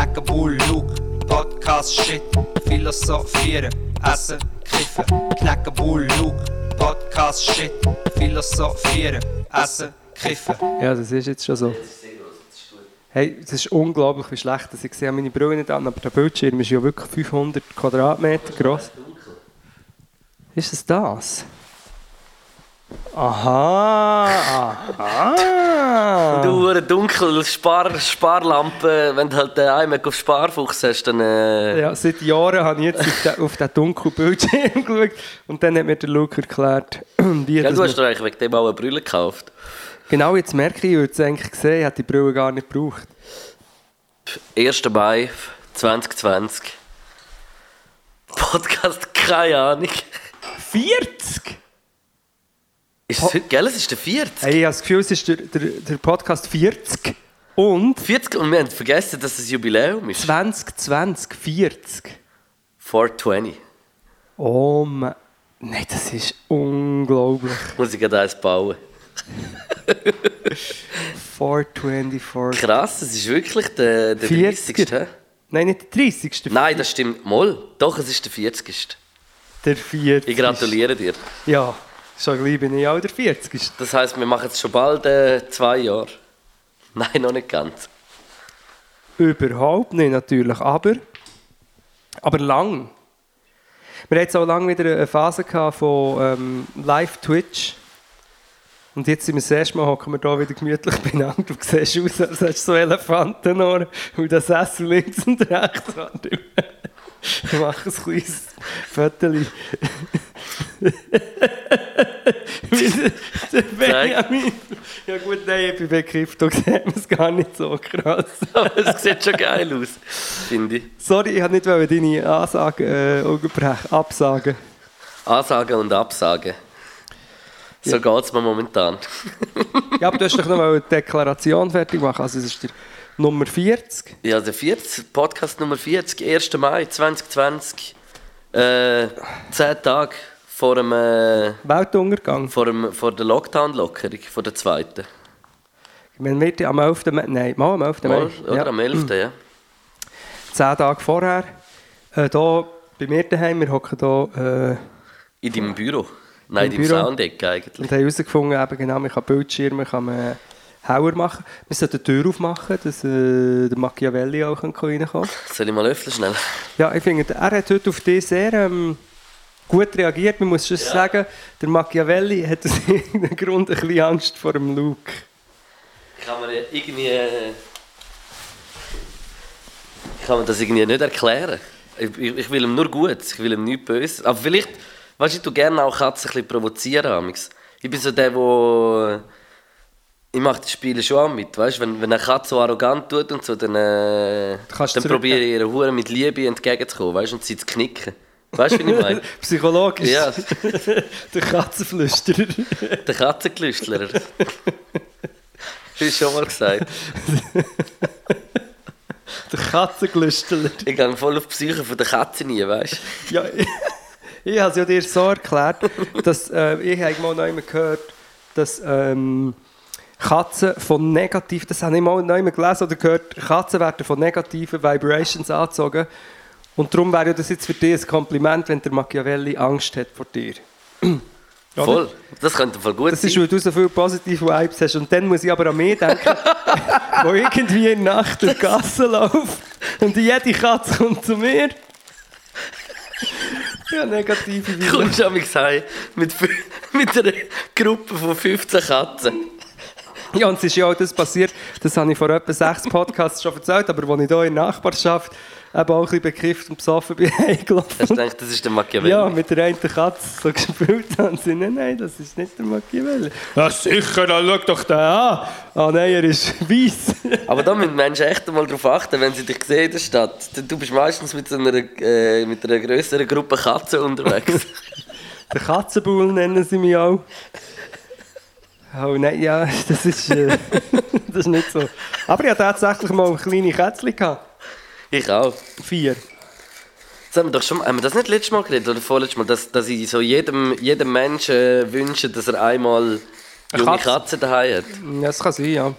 Knacken, Bull, Luke, Podcast, Shit, Philosophieren, Essen, Kiffen. Knacken, Bull, Luke, Podcast, Shit, Philosophieren, Essen, Kiffen. Ja, das ist jetzt schon so. Hey, es ist unglaublich, wie schlecht dass ich sehe meine Brille nicht an, aber der Bildschirm ist ja wirklich 500 Quadratmeter groß. Ist es das? Aha, aha. Du hure dunkel Spar, Sparlampe, wenn du halt den einmal auf Sparfuchs hast, dann äh, Ja, seit Jahren habe ich jetzt auf den, auf den dunklen Bildschirm geschaut und dann hat mir der Luke erklärt, wie ja, das du hast dir eigentlich wegen dem auch eine Brille gekauft. Genau, jetzt merke ich, ich würde es eigentlich gesehen, ich hätte die Brille gar nicht gebraucht. 1. Mai 2020. Podcast, keine Ahnung. 40? Ist es heute, gell? Es ist der 40. Hey, ich habe das Gefühl, es ist der, der, der Podcast 40 und 40 und wir haben vergessen, dass es Jubiläum ist. 2020 40. 420. Oh Mann. Nein, das ist unglaublich. Muss ich gerade eins bauen. 424. Krass, es ist wirklich der, der 40. 30. hä? Nein, nicht der 30. Der, Nein, das stimmt. Moll. Doch, es ist der 40. der 40. Ich gratuliere dir. Ja, schon gleich bin ich auch der 40. Das heisst, wir machen jetzt schon bald äh, zwei Jahre. Nein, noch nicht ganz. Überhaupt nicht natürlich, aber, aber lang. Wir hatten jetzt auch lange wieder eine Phase von ähm, Live-Twitch. Und jetzt sind wir das erste Mal hocken wir da wieder gemütlich beieinander. Du siehst aus, als hättest du so Elefantenohren und das Sessel links und rechts. Ich mache ein kleines. Wie der Benjamin. Ja gut, nein, ich bin begriffen, da sieht man es gar nicht so krass. Aber es sieht schon geil aus, finde ich. Sorry, ich wollte nicht deine Ansage äh, unterbrechen, absagen. Ansagen und Absagen. So geht es mir momentan. Ja, aber du hast doch noch mal eine Deklaration fertig machen. Also es ist der Nummer 40. Ja, der 40, Podcast Nummer 40, 1. Mai 2020. Äh, zehn Tage vor, dem, äh, Weltuntergang. vor, dem, vor der Lockdown-Lockerung, vor der zweiten. Wenn wir am 11. Mai, nein, mal am 11. Mai. Mal, oder Ja. am 11. Ja. Zehn Tage vorher. Äh, da bei mir daheim, wir hocken hier äh, In deinem Büro. Nein, in deinem. Soundeck eigentlich. und haben herausgefunden, eben genau, man kann Bildschirme, kann man Hauer machen. Wir sollten die Tür aufmachen, dass äh, der Machiavelli auch reinkommen kann. Soll ich mal öffnen schnell? Ja, ich finde, er hat heute auf dich sehr ähm, gut reagiert. Man muss schon sagen, der Machiavelli hat aus irgendeinem Grund ein bisschen Angst vor dem Luke. Kann man irgendwie... Äh, kann man das irgendwie nicht erklären. Ich, ich, ich will ihm nur gut, ich will ihm nichts Böses. Aber vielleicht, weißt du, ich tue gerne auch Katzen ein bisschen provozieren. amigs. Ich bin so der, der... Ich mache die Spiele schon auch mit, weißt? Wenn, wenn eine Katze so arrogant tut und so, dann, äh, dann probiere ich ihrer Hure mit Liebe entgegenzukommen, weißt und sie zu knicken. Weißt du, wie ich meine? Psychologisch. Ja. der Katzenflüsterer. Der Katzengelüstler. Hast du schon mal gesagt? der Katzengelüsteler. Ich gehe voll auf die Psyche von der Katze nie, weißt du? Ja, ich, ich habe es ja dir so erklärt, dass äh, ich habe mal noch einmal gehört, dass ähm, Katzen von negativ, das habe ich mal noch einmal gelesen oder gehört, Katzen werden von negativen Vibrations angezogen. Und darum wäre ja das jetzt für dich ein Kompliment, wenn der Machiavelli Angst hat vor dir. Voll. Das könnte voll gut Das ist, sein. weil du so viele positive Vibes hast. Und dann muss ich aber an mich denken, wo irgendwie in der Nacht durch die Gasse laufe und jede Katze kommt zu mir. Ja, negative Du Vibes. kommst an mich heim mit, mit einer Gruppe von 15 Katzen. Ja, und es ist ja auch das passiert, das habe ich vor etwa sechs Podcasts schon erzählt, aber als ich hier in der Nachbarschaft eben auch ein bisschen bekifft und besoffen bin, Hast du heimgelaufen. gedacht, das ist der Machiavelli? Ja, mit der einen Katze so gespielt haben. Sie, nein, nein, das ist nicht der Machiavelli. Ja, sicher, dann schau doch den an. Ah, nein, er ist weiss. Aber da müssen Menschen echt einmal darauf achten, wenn sie dich sehen in der Stadt. Denn Du bist meistens mit, so einer, äh, mit einer größeren Gruppe Katzen unterwegs. Der Katzenbull nennen sie mich auch. Oh nein, ja, das ist, äh, das ist nicht so. Aber ich hatte tatsächlich mal kleine Kätzchen. gehabt. ich auch. Vier. Das haben wir doch schon haben wir das nicht letztes Mal geredet oder vorletztes Mal, dass, dass ich so jedem, jedem Menschen äh, wünsche, dass er einmal junge Katze. Katzen daheim hat. Ja, das kann sein, ja.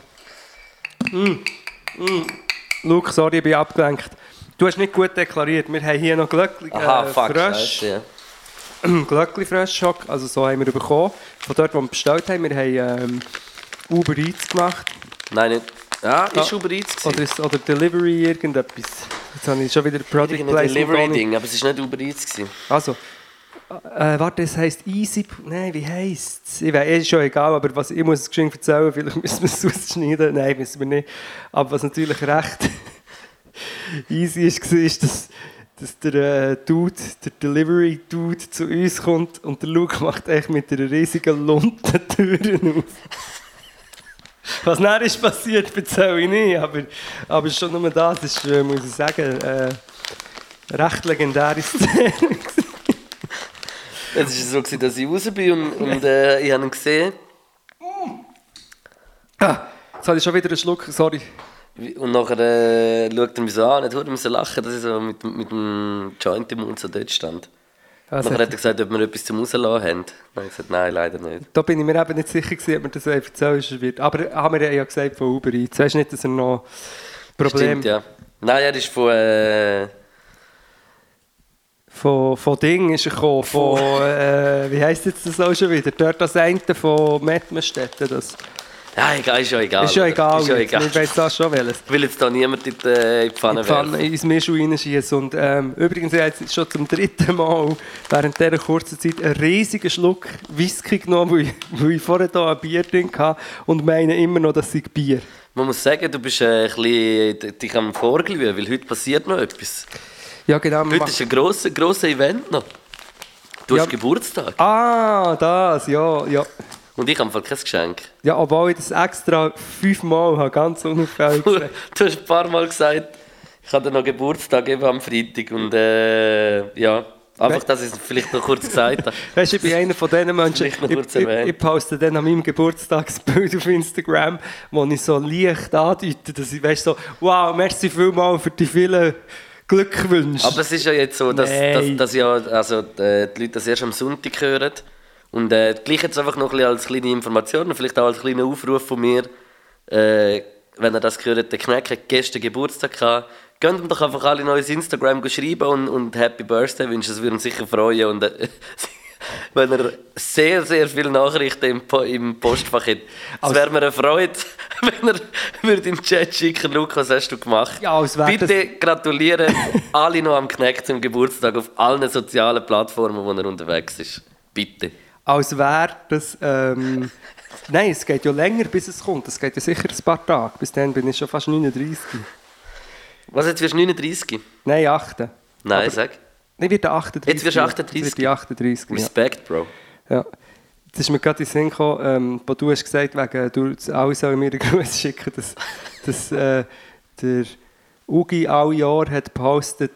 Luke, sorry, ich bin abgelenkt. Du hast nicht gut deklariert. Wir haben hier noch Glöckli Aha, äh, fuck, frisch. Scheiße, ja. Glöckli frisch Schock. Also so haben wir bekommen. Von dort, wo wir bestellt haben. Wir haben ähm, Uber Eats gemacht. Nein, nicht. Ja, ist Ah, Uber Eats Oder, gewesen. ist, oder Delivery irgendetwas. Jetzt habe ich schon wieder Product Irgendein ohne- Delivery-Ding, aber es war nicht Uber Eats. Gewesen. Also, äh, warte, es heisst Easy. Nein, wie heisst es? Ich weiß, ist schon egal, aber was, ich muss es geschwind erzählen, vielleicht müssen wir es ausschneiden. Nein, müssen wir nicht. Aber was natürlich recht easy ist, war, ist, dass, dass der äh, Dude, der Delivery-Dude zu uns kommt und der Luke macht echt mit einer riesigen Lunte Türen auf. Was dann ist passiert, erzähle ich nicht, aber, aber schon nur das ist, äh, muss ich sagen, äh, recht legendäre Szene. Es war so, gewesen, dass ich raus bin und, und äh, ich habe ihn gesehen. Ah, jetzt habe ich schon wieder einen Schluck, sorry. Und nachher äh, schaut er mich so an, hat müssen lachen, dass ich so mit, mit dem Joint im Mund so dort stand. Also, nachher hat er gesagt, ob wir etwas zum Rauslassen haben. Dann habe ich gesagt, nein, leider nicht. da bin ich mir eben nicht sicher gewesen, ob mir das erzählt wird. Aber haben wir ja gesagt von Uber Eats. Weißt du nicht, dass er noch Problem Stimmt, ja. Nein, er ist von... Äh, von, von Ding ist er gekommen, von, äh, wie heisst jetzt das auch schon wieder? Dort das eine von Mettmerstetten, das ja, egal, ist ja egal. ist ja egal. Ist ja egal. Ich weiss das schon welches. Ich will jetzt da niemand in die, äh, in die Pfanne in die Pfanne ins Mischung reinschießen. Und ähm, übrigens, ich habe jetzt schon zum dritten Mal während dieser kurzen Zeit einen riesigen Schluck Whisky genommen, weil ich, weil ich vorher hier ein Bier drin hatte und meine immer noch, das sei Bier. Man muss sagen, du bist äh, ein bisschen dich am Vorglühen, weil heute passiert noch etwas. Ja, genau. Heute ist ein grosser, grosser Event noch. Du Ja. hast Geburtstag. Ah, das, ja, ja. Und ich habe kein Geschenk. Ja, obwohl ich das extra fünfmal habe, ganz unauffällig Du, gesagt. du hast ein paar Mal gesagt, ich hatte noch Geburtstag eben am Freitag. Und äh, ja, einfach, dass ich es vielleicht noch kurz gesagt habe. Weißt du, ich bin einer von diesen Menschen, ich, kurz ich, ich poste dann an meinem Geburtstagsbild auf Instagram, wo ich so leicht andeute, dass ich weißt, so, wow, merci vielmals für die vielen Glückwünsche. Aber es ist ja jetzt so, dass, Nein. dass, dass ja, also, äh, die Leute das erst am Sonntag hören. Und äh, gleich jetzt einfach noch ein als kleine Information und vielleicht auch als kleiner Aufruf von mir, äh, wenn ihr das gehört, der Kneck hat gestern Geburtstag gehabt. Könnt ihm doch einfach alle noch ins Instagram schreiben und, und Happy Birthday wünschen, das würde uns sicher freuen. Und, äh, wenn er sehr, sehr viele Nachrichten im, po im Postfach hat. Es wäre mir eine Freude, wenn er würde im Chat schicken, Lukas, was hast du gemacht? Ja, Bitte gratulieren alle noch am Kneck zum Geburtstag auf allen sozialen Plattformen, wo er unterwegs ist. Bitte. Als wäre das... Ähm, nein, es geht ja länger, bis es kommt. Es geht ja sicher ein paar Tage. Bis dann bin ich schon fast 39. Was, jetzt wirst du 39? Nein, 8. Nein, sag. Ich werde 38. Jetzt wirst du 38? Jetzt werde ich 38, ja. Respekt, Bro. Ja. Jetzt ist mir gerade in den Sinn gekommen, ähm, wo du hast gesagt, wegen, du alle sollen mir einen Gruß schicken, dass, dass äh, der Ugi alle Jahre hat gepostet,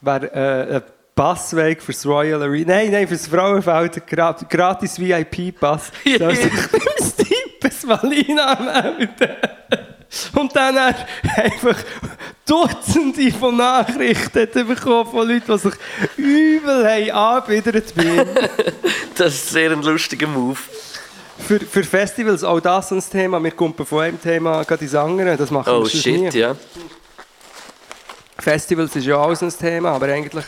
wer äh, einen Passweg fürs Royal Arena, nein, nein, fürs Frauenfeld, gratis VIP-Pass, soll sich beim Stippes Valina melden. Und dann einfach Dutzende von Nachrichten bekommen von Leuten, die sich übel haben angebiedert bei ihm. Das ist sehr ein lustiger Move. Für, für Festivals, auch das so ein Thema. Wir kommen von einem Thema gerade ins andere. Das machen Oh wir shit, nie. ja. Festivals ist ja auch ein Thema, aber eigentlich,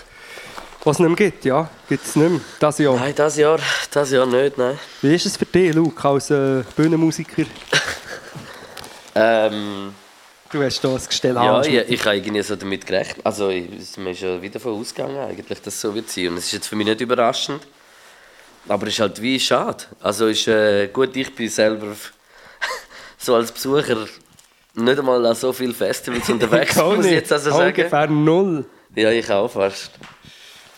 was es nicht mehr gibt, ja, gibt es nicht mehr. Das Jahr. Nein, das Jahr, das Jahr nicht, nein. Wie ist es für dich, Luke, als äh, Bühnenmusiker? Ähm, Du hast hier ein Gestell ja, ich, ich habe irgendwie so damit gerechnet. Also, ich, man ist ja wieder davon ausgegangen, eigentlich, dass es so wird sein. Und es ist jetzt für mich nicht überraschend. Aber es ist halt wie schade. Also, ist, äh, gut, ich bin selber so als Besucher nicht einmal an so vielen Festivals unterwegs, muss ich jetzt also sagen. Ungefähr null. Ja, ich auch fast.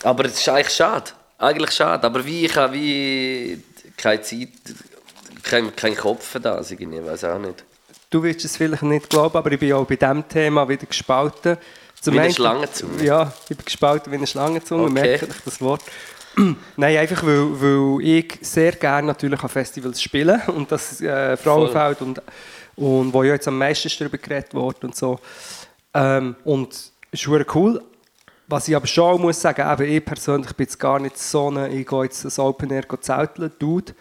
Aber es ist eigentlich schade. Eigentlich schade. Aber wie ich habe wie keine Zeit, kein, kein Kopf für das irgendwie, ich weiß auch nicht. Du willst es vielleicht nicht glauben, aber ich bin auch bei diesem Thema wieder gespalten. Zum Wie eine Schlangenzunge? Ja, ich bin gespalten wie eine Schlangenzunge, Okay. merke ich das Wort. Nein, einfach weil, weil ich sehr gerne natürlich an Festivals spiele und das äh, Frauenfeld und, und wo ja jetzt am meisten darüber geredet wurde und so. Ähm, und es ist cool. Was ich aber schon muss sagen, eben ich persönlich bin jetzt gar nicht so eine, ich gehe jetzt das Open Air zelteln, Dude.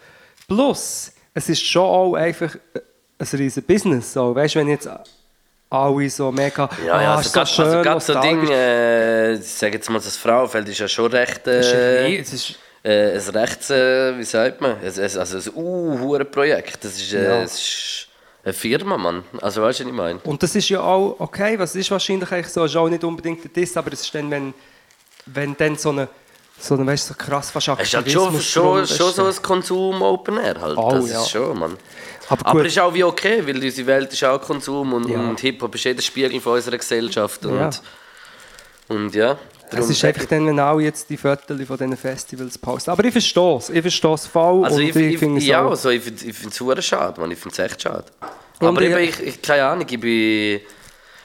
Plus, es ist schon auch einfach ein riesen Business. So, weißt, wenn ich jetzt alle so mega, Ja, ja, ah, also ist so grad- schön, also gerade so. Ding, äh, ich sage jetzt mal, das Frauenfeld ist ja schon recht, Es ist ein äh, ist, äh, ein recht, äh, wie sagt man, es, also ein uh, Projekt. Das ist, äh, Ja. es ist eine Firma, Mann. Also weißt du, was ich meine? und das ist ja auch okay, was ist wahrscheinlich eigentlich so, ist auch nicht unbedingt ein Diss, aber es ist dann, wenn, wenn dann so eine, so eine, weißt du, so krass fast Es ist halt schon, Aktivismus schon, drum schon ist. so ein Konsum-Open Air halt. Oh, das ja. ist schon, Mann. Aber Aber ist auch wie okay, weil unsere Welt ist auch Konsum und, Ja. und Hip-Hop ist jeder Spiegel von unserer Gesellschaft. Und ja, und ja Es ist einfach dann, wenn auch jetzt die Fotos von diesen Festivals posten. Aber ich verstehe es. Ich verstehe es voll Also und ich, finde es ja, auch. also ich, find- ich finde es schade, man. ich finde es echt schade. Und Aber ich- ich, ich, keine Ahnung, ich bin...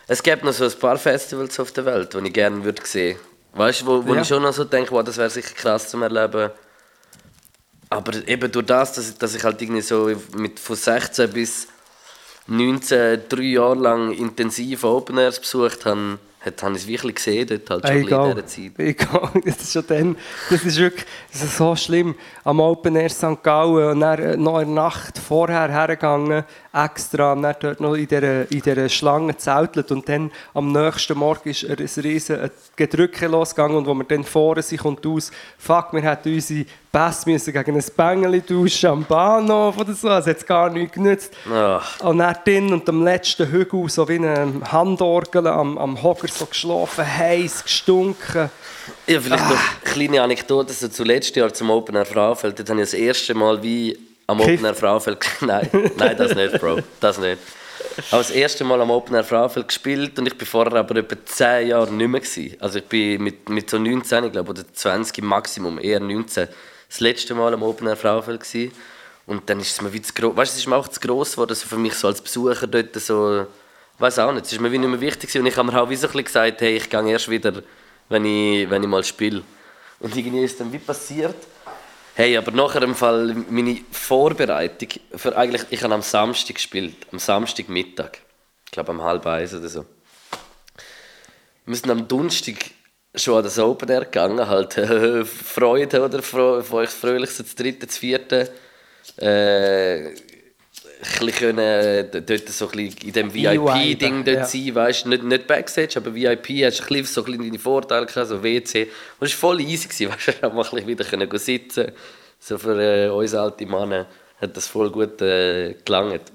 Es gibt noch so ein paar Festivals auf der Welt, die ich gerne würde sehen. Weißt du, wo, wo Ja. ich schon noch so denke, wow, das wäre sicher krass zum Erleben. Aber eben durch das, dass ich, dass ich halt irgendwie so mit von 16 bis 19, drei Jahre lang intensiv Open Airs besucht habe, hat, habe ich es wirklich gesehen, dort halt schon ein bisschen in Egal. dieser Zeit. Egal. Das ist schon dann, das ist wirklich das ist so schlimm. Am Open Air St. Gallen und dann äh, noch in der Nacht vorher hergegangen, extra, und dann dort noch in dieser, in dieser Schlange zeltelt und dann am nächsten Morgen ist ein riesen Gedrücke losgegangen und wo wir dann vorne sind, kommt aus, fuck, wir hätten unsere Pässe müssen gegen ein Bängeli tauschen am Bahnhof oder so, das hat gar nicht genützt. Ach, Und dann und am letzten Hügel, so wie eine Handorgel am, am Hocker, so geschlafen, heiß, gestunken. Ja, vielleicht Ah. noch eine kleine Anekdote so zu letztes Jahr zum Open Air Frauenfeld. Dort habe ich das erste Mal wie am. Open Air Frauenfeld... Nein, nein, das nicht, Bro. Das nicht. Aber das erste Mal am Open Air Frauenfeld gespielt und ich bin vorher aber etwa 10 Jahre nicht mehr gewesen. Also ich bin mit, mit so 19, ich glaube, oder 20 im Maximum, eher 19, das letzte Mal am Open Air Frauenfeld gewesen. Und dann ist es mir wie zu groß, weißt du, es ist mir auch zu gross geworden, so für mich so als Besucher dort so, weiß auch nicht, es ist mir wie nicht mehr wichtig und ich habe mir auch wie so ein gesagt, hey, ich gehe erst wieder, wenn ich, wenn ich mal spiele. Und irgendwie ist dann wie passiert, hey, aber nachher im Fall meine Vorbereitung, für eigentlich, ich habe am Samstag gespielt, am Samstagmittag, ich glaube am halb eins oder so. Wir sind am Donnerstag schon an das Open Air gegangen, halt Freude oder Fro euch fröhlich das dritte, das vierte. Äh, können, äh, dort so ein in dem VIP-Ding dort ja. sein, weißt nicht, nicht Backstage, aber VIP, hast du ein so ein deine Vorteile gehabt, so WC. Und es war voll easy, gewesen, weißt du, hast mal ein wieder können sitzen So für äh, uns alte Männer hat das voll gut äh, gelangt.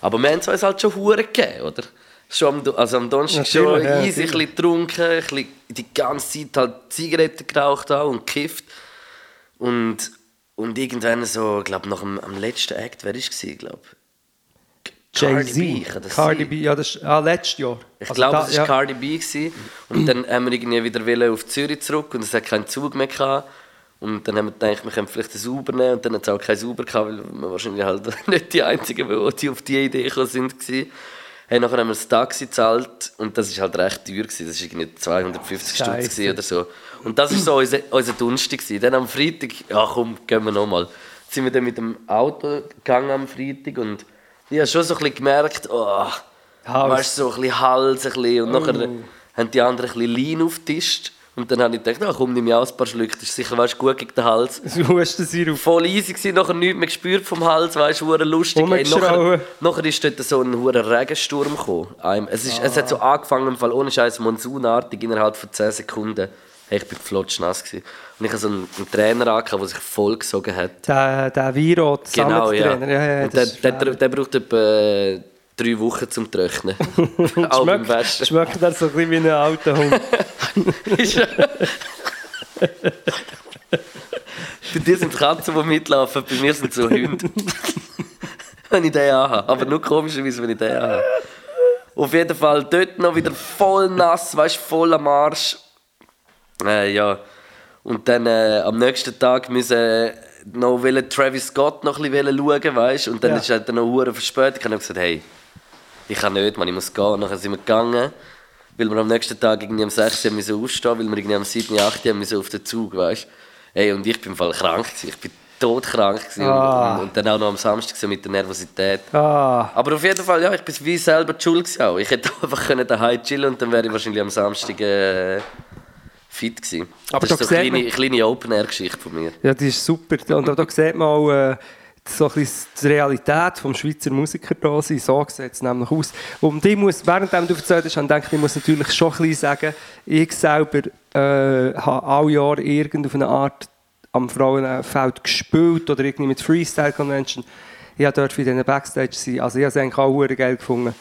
Aber wir haben es uns halt schon Huren gegeben, oder? Schon am, also am Donnerstag schon ja, easy, ein bisschen getrunken, ein bisschen die ganze Zeit halt Zigaretten geraucht auch und gekifft. Und, und irgendwann so, ich glaube nach dem am letzten Act, wer war es, glaube Jay-Z. kann das Cardi? B, ja, das ist ah, letztes Jahr. Ich Also glaube, es war ja. Cardi B. Gewesen. Und dann haben wir irgendwie wieder auf Zürich zurück und es hat keinen Zug mehr gehabt. Und dann haben wir gedacht, wir können vielleicht ein Uber nehmen. Und dann hat es auch kein Uber gehabt, weil wir wahrscheinlich halt nicht die Einzigen, waren, die auf die Idee gekommen sind. Gewesen. Hey, nachher haben wir das Taxi gezahlt und das war halt recht teuer. Gewesen. Das war irgendwie 250 Stutz oder so. Und das war so unser, unser Donnerstag. gewesen. Dann am Freitag, ja komm, gehen wir nochmal. Sind wir dann mit dem Auto gegangen am Freitag und ich habe schon so ein bisschen gemerkt, oh, Hals. weißt so ein bisschen Hals ein bisschen. und Oh. nachher haben die anderen ein bisschen Lean aufgetischt und dann habe ich gedacht, ah, komm, nimm ich auch ein paar Schlücke, das ist sicher weißt, gut gegen den Hals. Du Hustensirup. Voll easy gewesen, nachher nichts mehr gespürt vom Hals, weißt du, hure lustig. Hey, nachher, nachher ist dort so ein hoher Regensturm gekommen. Es, ist, es hat so angefangen, im Fall ohne Scheiß monsunartig, innerhalb von 10 Sekunden. Hey, ich bin flotschnass gewesen. Und ich hatte so einen, einen Trainer angehabt, der sich vollgesogen hat. Der, der Viro, der Genau, ja. Sammettrainer. Ja, ja, und der, der, der braucht etwa drei Wochen zum Trocknen. Schmeckt, Waschen. schmeckt er so ein bisschen wie ein alter Hund. Bei dir sind Katzen, die mitlaufen, bei mir sind so Hunde. wenn ich den anhabe. Aber nur komischerweise, wenn ich den anhabe. Auf jeden Fall dort noch wieder voll nass, weißt voll am Arsch. Äh, ja. Und dann äh, am nächsten Tag müssen äh, noch Travis Scott noch ein bisschen schauen, weißt Und dann Ja. ist halt dann noch hure verspätet. Ich habe gesagt, hey, ich kann nicht, man, ich muss gehen. Und dann sind wir gegangen, weil wir am nächsten Tag irgendwie am 6. Uhr müssen aufstehen weil wir irgendwie am 7. 8. Uhr müssen auf den Zug, weißt Hey, und ich bin im Fall krank gewesen. Ich bin todkrank gewesen. Ah. Und, und dann auch noch am Samstag mit der Nervosität. Ah, Aber auf jeden Fall, ja, ich bin wie selber die schuld auch. Ich hätte einfach können daheim chillen und dann wäre ich wahrscheinlich am Samstag äh, fit gewesen. Aber das ist so eine kleine, kleine Open-Air-Geschichte von mir. ja, die ist super. Und da, da sieht man auch, äh, so ein bisschen die Realität vom Schweizer Musiker da sein. So sieht es nämlich aus. Und ich muss, während du erzählt hast, denke ich, ich muss natürlich schon ein bisschen sagen, ich selber äh, habe alle Jahre irgend auf eine Art am Frauenfeld gespielt oder irgendwie mit Freestyle Convention. Ich habe dort für diesen Backstage sein. Also ich habe es eigentlich auch geil gefunden.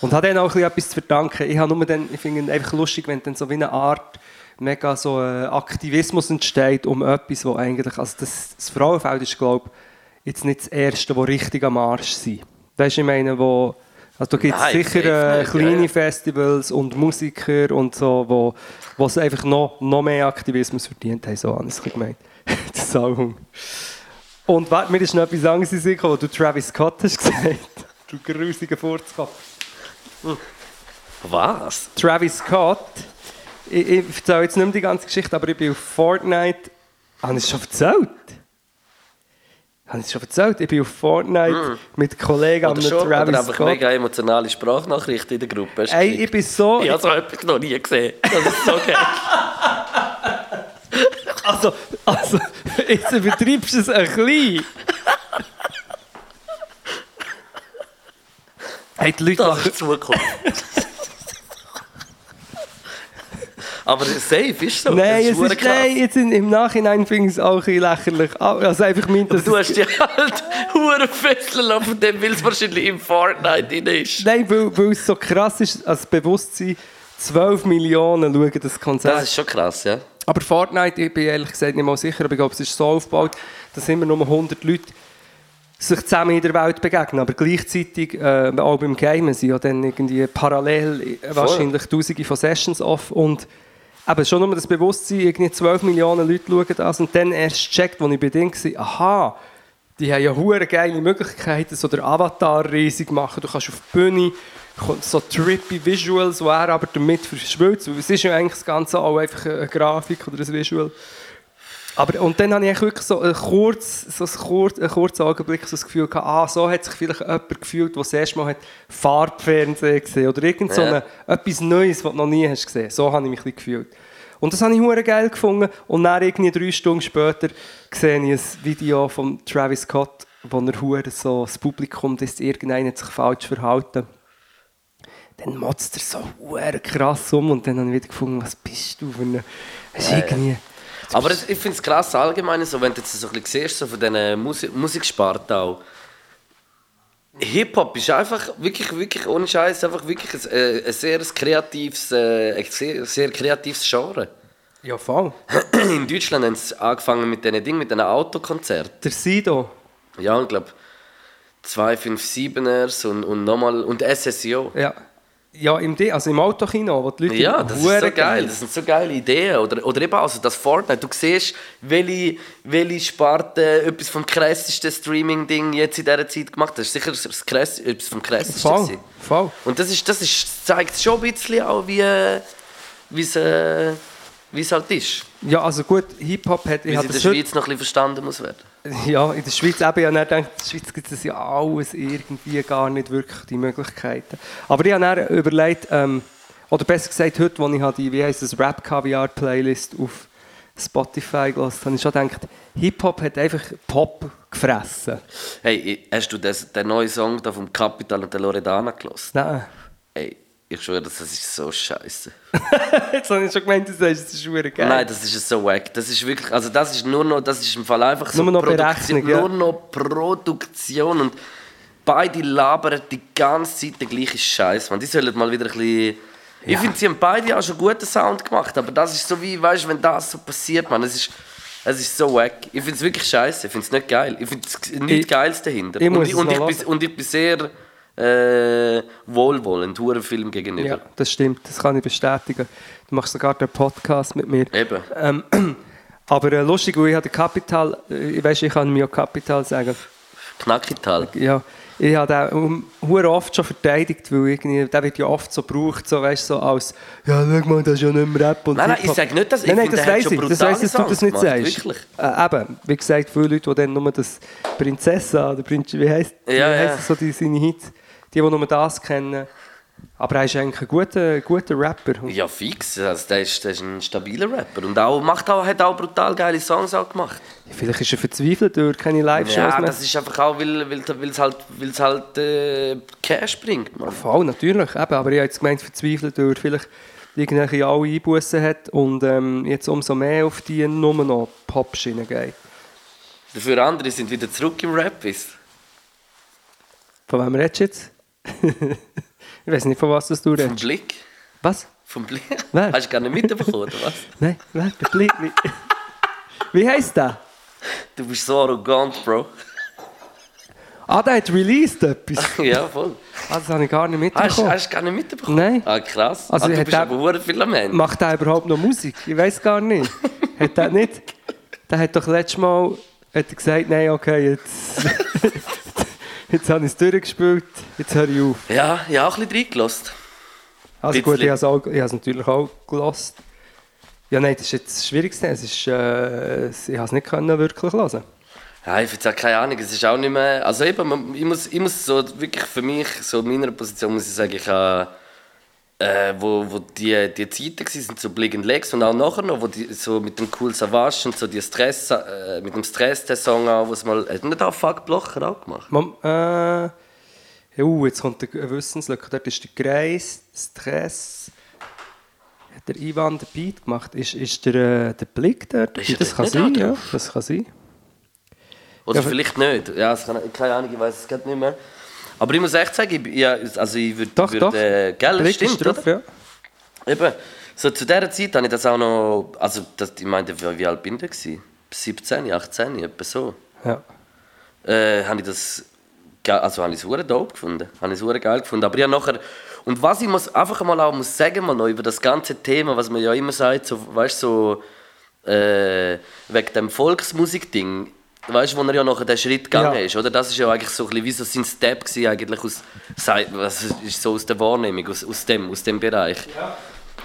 Und habe dann auch ein etwas zu verdanken. Ich, habe nur dann, ich finde es einfach lustig, wenn dann so wie eine Art mega so äh, Aktivismus entsteht um etwas, wo eigentlich, also das, das Frauenfeld ist, glaube ich, jetzt nicht das erste, das richtig am Arsch sind. Weißt du, ich meine, wo, also da gibt es sicher äh, kleine ja. Festivals und Musiker und so, wo, wo es einfach noch, noch mehr Aktivismus verdient haben, so habe ich es gemeint. das Album. Und warte, mir ist noch etwas anderes sich, was du Travis Scott hast gesagt. Du grusiger Furzkopf. Hm. Was? Travis Scott. Ich, ich erzähle jetzt nicht mehr die ganze Geschichte, aber ich bin auf Fortnite. Habe ich es schon erzählt? Habe ich es schon erzählt? Ich bin auf Fortnite mm. mit Kollegen oder schon, Travis oder Scott. mega emotionale Sprachnachrichten in der Gruppe. Ey, ich bin so... Ich habe so etwas noch nie gesehen. Das ist so geil. also, also, jetzt übertreibst du es ein bisschen. Hey, die Leute das ist Zukunft. Aber safe ist so. Nein, ist es ist, nein jetzt in, im Nachhinein finde ich es auch ein lächerlich. Also einfach mein, du hast dich halt hure fesseln lassen, dem, weil es wahrscheinlich im Fortnite drin ist. Nein, weil, weil es so krass ist, als Bewusstsein, 12 Millionen schauen das Konzert. Das ist schon krass, ja. Aber Fortnite, ich bin ehrlich gesagt nicht mal sicher, aber ich glaube, es ist so aufgebaut, dass immer nur 100 Leute sich zusammen in der Welt begegnen, aber gleichzeitig äh, auch beim Gamen sind ja dann irgendwie parallel äh, wahrscheinlich tausende von Sessions off und eben schon nur das Bewusstsein, irgendwie 12 Millionen Leute schauen das und dann erst checkt, als ich bei denen war, aha, die haben ja hure geile Möglichkeiten, so der Avatar riesig machen, du kannst auf die Bühne, so trippy Visuals, wo er aber damit verschwilzt, es ist ja eigentlich das Ganze auch einfach eine Grafik oder ein Visual. Aber, und dann habe ich wirklich so ein kurz, so ein kurz, einen kurzen Augenblick so das Gefühl gehabt, ah, so hat sich vielleicht jemand gefühlt, der das erste Mal hat Farbfernsehen gesehen oder irgend so eine, etwas Neues, was du noch nie hast gesehen. So habe ich mich ein gefühlt. Und das habe ich hure geil gefunden. Und dann irgendwie drei Stunden später sehe ich ein Video von Travis Scott, wo er hure so das Publikum, dass irgendeiner sich falsch verhalten. Dann motzt er so hure krass um und dann habe ich wieder gefunden, was bist du für eine... Irgendwie, aber ich finde es krass allgemein, so, wenn du jetzt so ein bisschen siehst, so von diesen Musik Musiksparten auch. Hip-Hop ist einfach wirklich, wirklich ohne Scheiß einfach wirklich ein, äh, ein sehr kreatives, äh, ein sehr, sehr kreatives Genre. Ja, voll. In Deutschland haben sie angefangen mit diesen Dingen, mit diesen Autokonzerten. Der Sido. Ja, ich glaube 257ers und, und nochmal und SSIO. Ja. Ja, im, also im Autokino, wo die Leute Ja, das ist so geil. Das sind so geile Ideen. Oder, oder eben also das Fortnite. Du siehst, welche, welche Sparte etwas vom krassesten Streaming-Ding jetzt in dieser Zeit gemacht hat. Das ist sicher das krass, etwas vom krassesten. Voll, voll. Und das, ist, das ist, zeigt schon ein bisschen auch, wie es äh, halt ist. Ja, also gut, Hip-Hop hat... Wie es in der Schweiz noch ein bisschen verstanden muss werden. Ja, in der Schweiz eben, ja, dann denkt, in der Schweiz gibt es ja alles irgendwie gar nicht wirklich die Möglichkeiten. Aber ich habe dann überlegt, ähm, oder besser gesagt, heute, als ich die, wie heisst das, Rap-Caviar-Playlist auf Spotify gelassen habe, ich schon gedacht, Hip-Hop hat einfach Pop gefressen. Hey, hast du das, den neuen Song da vom Capital und der Loredana gelassen? Nein. Hey, ich schwöre, das ist so scheiße. Jetzt habe ich schon gemeint, du sagst, das ist schwer geil. Nein, das ist so wack. Das ist wirklich, also das ist nur noch, das ist im Fall einfach so nur noch Produktion, ja. nur noch Produktion und beide labern die ganze Zeit den gleichen Scheiß. Die sollen mal wieder ein bisschen... Ja. Ich finde, sie haben beide auch schon guten Sound gemacht, aber das ist so wie, weißt du, wenn das so passiert, man, es ist, es ist so wack. Ich finde es wirklich scheiße, ich finde es nicht geil. Ich finde es nichts Geiles dahinter. Ich und, ich, und, ich bin, und ich bin sehr äh, wohlwollend, hohen Film gegenüber. Ja, das stimmt, das kann ich bestätigen. Du machst sogar den Podcast mit mir. Eben. Ähm, aber äh, lustig, weil ich habe Kapital, äh, ich weiß, ich kann mir Kapital sagen. Knackital? Ja, ich habe den um, oft schon verteidigt, weil irgendwie, der wird ja oft so gebraucht, so, weißt, so als «Ja, schau mal, das ist ja nicht mehr Rap und Nein, nein, ich sage nicht, dass ich nein, nein, das weiß ich, das weiss, dass du das nicht gemacht, sagst. Wirklich? Äh, eben, wie gesagt, viele Leute, die dann nur das Prinzessa oder Prinz, wie heisst, ja, wie ja. so die, seine Hits, die, die nur das kennen, Aber er ist eigentlich ein guter, guter Rapper. Ja, fix. Also, der, ist, der ist ein stabiler Rapper. Und auch, macht auch, hat auch brutal geile Songs auch gemacht. Vielleicht ist er verzweifelt durch keine Live-Shows Ja, mehr. das ist einfach auch, weil weil weil es halt, weil's halt äh, Cash bringt. Man. Voll, natürlich. Eben, aber ich habe jetzt gemeint, verzweifelt durch vielleicht irgendwelche alle Einbußen hat und ähm, jetzt umso mehr auf die nur noch Pop-Schiene geht. Dafür andere sind wieder zurück im Rap. Von wem redest du jetzt? ich weiß nicht, von was das du Vom redest. Blick. Was? Vom Blick. Wer? Hast du gar nicht mitbekommen, oder was? Nein, wer? Der Blick. Wie, wie heisst der? Du bist so arrogant, Bro. Ah, der hat released etwas. ja, voll. Ah, das habe ich gar nicht mitbekommen. hast du gar nicht mitbekommen? Nein. Ah, krass. Also, ah, du bist der- aber hure viel am Ende. Macht der überhaupt noch Musik? Ich weiß gar nicht. hat der nicht? Der hat doch letztes Mal hat gesagt, nein, okay, jetzt, jetzt habe ich es durchgespielt, jetzt höre ich auf. Ja, ich habe auch ein bisschen reingelassen. Also gut, ich habe es, auch, ich habe es natürlich auch gelost. Ja, nein, das ist jetzt das Schwierigste. Es ist, äh, ich habe es nicht können wirklich hören. Ja, ich finde keine Ahnung, es ist auch nicht mehr... Also eben, ich muss, ich muss so wirklich für mich, so in meiner Position muss ich sagen, ich habe... Äh, wo, wo die, die Zeiten waren, so Blick and Legs und auch nachher noch, wo die, so mit dem Cool Savage und so die Stress, äh, mit dem Stress der Song auch, wo es mal, hat nicht auch Fuck Blocher auch gemacht? Mom, äh, ja, uh, jetzt kommt eine Wissenslücke. Dort ist der Kreis, Stress. Hat der Ivan den Beat gemacht? Ist, ist der, äh, der Blick dort? Ist das kann sein, auch ja. drauf? Das kann sein. Oder Ja, vielleicht nicht. Ja, das kann, keine Ahnung, ich weiß es gerade nicht mehr. Aber ich muss echt sagen, ich, ja, also ich würde... Doch, würd, doch. Äh, gell, stimmt, drauf, oder? ja. Eben, so zu dieser Zeit habe ich das auch noch, also das, ich meine, wie alt bin ich da gewesen? 17, 18, etwa so. ja. Äh, habe ich das, also habe ich es hure dope gefunden, habe ich es geil gefunden. Aber ja nachher, und was ich muss einfach mal auch muss sagen, mal noch über das ganze Thema, was man ja immer sagt, so, weißt so, äh, wegen dem Volksmusik-Ding, weißt du, wo er ja nachher den Schritt gegangen Ja. ist, oder? Das ist ja eigentlich so ein bisschen wie so sein Step gewesen, eigentlich aus, was ist so aus der Wahrnehmung, aus, aus dem, aus dem Bereich.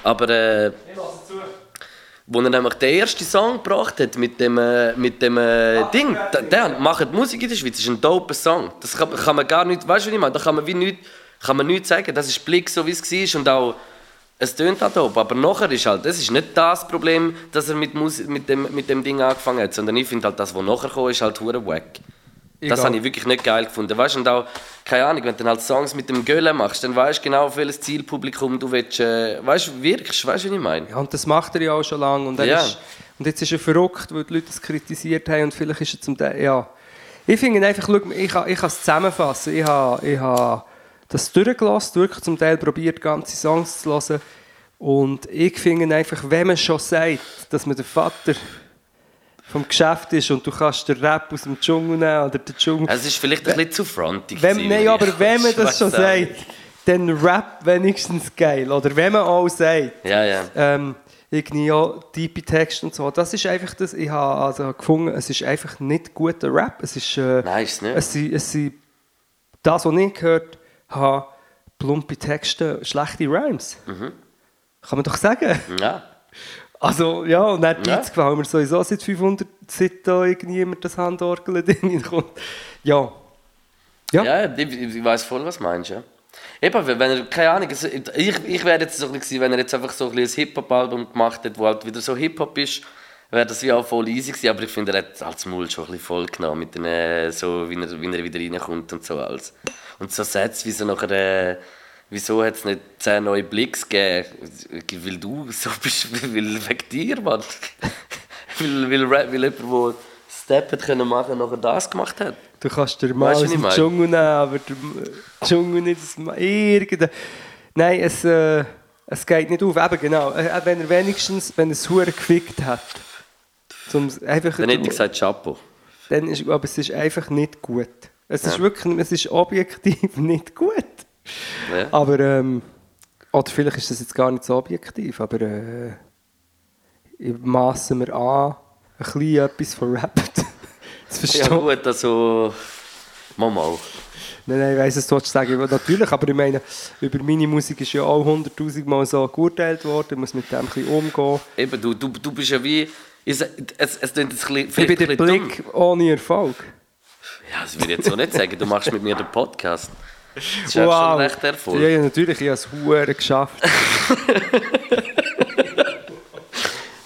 Aber äh, wo er nämlich den ersten Song gebracht hat mit dem, äh, mit dem äh, Ding, der, der macht Musik in der Schweiz, das ist ein doper Song. Das kann, kann man gar nicht, weißt du, was ich meine? Da kann man wie nicht, kann man nichts sagen. Das ist Blick, so wie es war und auch, es tönt auch dope. Aber nachher ist halt, das ist nicht das Problem, dass er mit, Musik, mit, dem, mit dem Ding angefangen hat, sondern ich finde halt, das, was nachher kam, ist halt hure wack. Das habe ich wirklich nicht geil gefunden. Weißt, und auch, keine Ahnung, wenn du dann halt Songs mit dem Gölle machst, dann weißt du genau, auf welches Zielpublikum du willst, äh, weißt, wirkst. Weißt du, was ich meine? Ja, und das macht er ja auch schon lange. Und, Ja. ist, und jetzt ist er verrückt, weil die Leute es kritisiert haben und vielleicht ist er zum Teil, ja. Ich finde einfach, schau, ich kann, ich kann es zusammenfassen. Ich habe, ich habe das durchgelassen, wirklich zum Teil probiert, ganze Songs zu hören. Und ich finde einfach, wenn man schon sagt, dass man der Vater vom Geschäft ist und du kannst den Rap aus dem Dschungel nehmen oder den Dschungel... Es ist vielleicht ein bisschen zu frontig. Wenn, nein, aber wenn man das schon auch sagt, dann Rap wenigstens geil. Oder wenn man auch sagt, Ja, ja. ähm, irgendwie ja, tiefe Texte und so. Das ist einfach das, ich habe also gefunden, es ist einfach nicht guter Rap. Es ist, äh, Nein, ist es nicht. Es sind, es sind, das, was ich gehört habe, plumpe Texte, schlechte Rhymes. Mhm. Kann man doch sagen. Ja. Also, ja, und dann Ja. Beats gefallen mir sowieso seit 500, seit da irgendjemand das Handorgel-Ding kommt. Ja. Ja. Ja, ich, ich weiß voll, was du meinst. Ja. Eben, wenn er, keine Ahnung, ich, ich wäre jetzt so ein bisschen, wenn er jetzt einfach so ein, ein Hip-Hop-Album gemacht hätte, wo halt wieder so Hip-Hop ist, wäre das wie auch voll easy gewesen, aber ich finde, er hat als Maul schon ein bisschen voll genommen, mit den, äh, so, wie, er, wie er wieder reinkommt und so alles. Und so Sätze, wie so nachher, äh, wieso hat es nicht zehn neue Blicks gegeben? Weil du so bist, weil wegen dir, Mann. weil, weil, weil jemand, der Step hat können machen, nachher das gemacht hat. Du kannst dir mal Weißt aus dem? Dschungel nehmen, aber der Dschungel nicht aus irgendein... Nein, es, äh, es geht nicht auf. Eben genau, äh, wenn er wenigstens, wenn er es hure gefickt hat. Zum, einfach, Dann hätte ich gesagt Chapeau. dann ist, aber es ist einfach nicht gut. Es ist Ja. wirklich, es ist objektiv nicht gut. Ja. Aber, ähm, oder vielleicht ist das jetzt gar nicht so objektiv, aber äh, ich masse mir an, ein bisschen etwas von Rap zu Ja verstehen. gut, also... Mal mal. Nein, nein, ich weiss, was du sagen. Natürlich, aber ich meine, über meine Musik ist ja auch hunderttausend Mal so geurteilt worden. Ich muss mit dem ein bisschen umgehen. Eben, du, du, du bist ja wie... Es, es, es klingt jetzt ein bisschen, Ich vielleicht bin ein der bisschen dumm. Ja, das würde ich jetzt so nicht sagen. Du machst mit mir den Podcast. Das ist wow. schon recht Erfolg. Ja, ja, natürlich, ich habe es hure geschafft.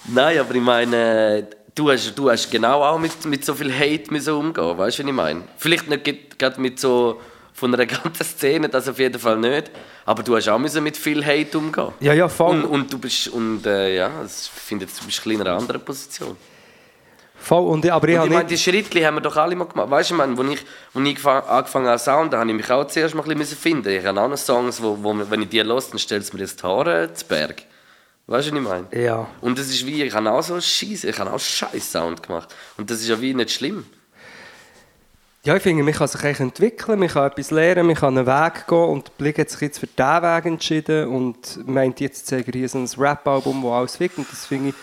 Nein, aber ich meine, du hast, du hast genau auch mit, mit so viel Hate müssen umgehen, weißt du, was ich meine? Vielleicht nicht gerade mit so von einer ganzen Szene, das auf jeden Fall nicht. Aber du hast auch müssen mit viel Hate umgehen. Ja, ja, voll. Und, und du bist, und äh, ja, ich finde, du bist ein in einer anderen Position. Voll, und, aber ich, und ich meine, die Schritte haben wir doch alle mal gemacht. Weißt du, ich meine, als ich, als ich angefangen habe Sound, da habe ich mich auch zuerst mal ein bisschen finden. Ich habe auch noch Songs, wo, wo wenn ich die höre, dann stellt es mir das Haare zu Berg. Weißt du, was ich meine? Ja. Und das ist wie, ich habe auch so Scheiße, ich habe auch scheiß Sound gemacht. Und das ist ja wie nicht schlimm. Ja, ich finde, man kann sich eigentlich entwickeln, man kann etwas lernen, man kann einen Weg gehen und Blick hat sich jetzt für diesen Weg entschieden und meint jetzt zeige hier so ein Rap-Album, das alles wirkt und das finde ich,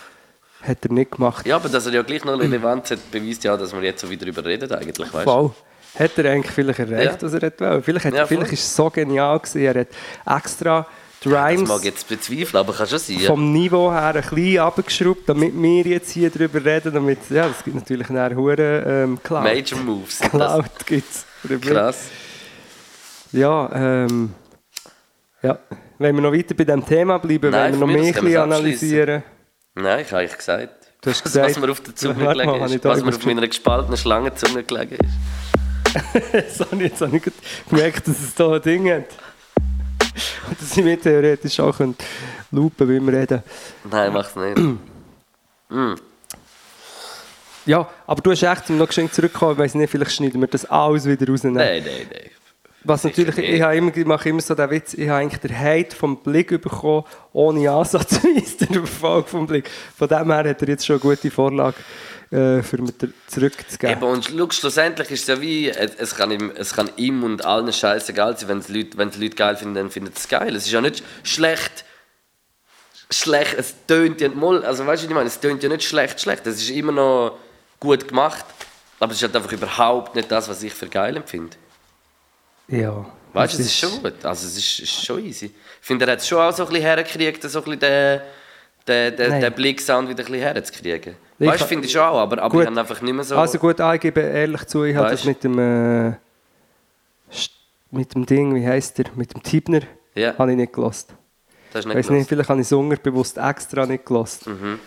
hat er nicht gemacht. Ja, aber dass er ja gleich noch Relevanz hat, beweist ja, dass wir jetzt so wieder darüber reden eigentlich, weißt Voll. Hat er eigentlich vielleicht erreicht, Ja. was er wollte. Vielleicht, hat, Ja, vielleicht ist es so genial gewesen, er hat extra die Rhymes Das mag jetzt bezweifeln, aber kann schon sein. Ja. vom Niveau her ein bisschen abgeschraubt, damit wir jetzt hier drüber reden, damit, ja, es gibt natürlich eine hohe ähm, Cloud. Major Moves. Cloud gibt's. drüber. Krass. Ja, ähm, ja. Wenn wir noch weiter bei diesem Thema bleiben, Nein, wenn wir noch mehr ein bisschen es analysieren. Nein, ich habe eigentlich gesagt. Du hast gesagt, was mir auf der Zunge mal, gelegen ich ist. Was mir auf meiner gespaltenen Schlangenzunge gelegen ist. Jetzt habe ich, jetzt habe ich gerade gemerkt, dass es da ein Ding hat. Und dass ich mir theoretisch auch lupen wie wir reden. Nein, mach's nicht. mm. Ja, aber du hast echt noch geschenkt zurückgekommen. Ich weiß nicht, vielleicht schneiden wir das alles wieder rausnehmen. Nein, nein, nein. Was natürlich, nicht. ich, habe immer, ich mache immer so den Witz, ich habe eigentlich den Hate vom Blick bekommen, ohne ansatzweise den Erfolg vom Blick. Von dem her hat er jetzt schon eine gute Vorlage, äh, für der- zurückzugeben. Eben, und schau, schlussendlich ist es ja wie, es es kann ihm, es kann ihm und allen scheißegal sein, wenn es Leute, wenn es Leute geil finden, dann finden sie es geil. Es ist ja nicht schlecht, schlecht, es tönt ja mal, also weißt du, was ich meine, es tönt ja nicht schlecht, schlecht, es ist immer noch gut gemacht, aber es ist halt einfach überhaupt nicht das, was ich für geil empfinde. Ja. Weißt du, es ist schon gut, also es ist, ist schon easy. Ich finde, er hat es schon auch so ein bisschen hergekriegt, so ein bisschen den, den, den, den Blicksound wieder ein bisschen herzukriegen. Weißt du, finde ich schon auch, aber, aber Gut. ich habe einfach nicht mehr so... Also gut, ich gebe ehrlich zu, ich habe das mit dem, äh, mit dem Ding, wie heißt der, mit dem Tibner, Ja. habe ich nicht gelost. das nicht weiß nicht, vielleicht habe ich es unbewusst extra nicht gelost. Mhm.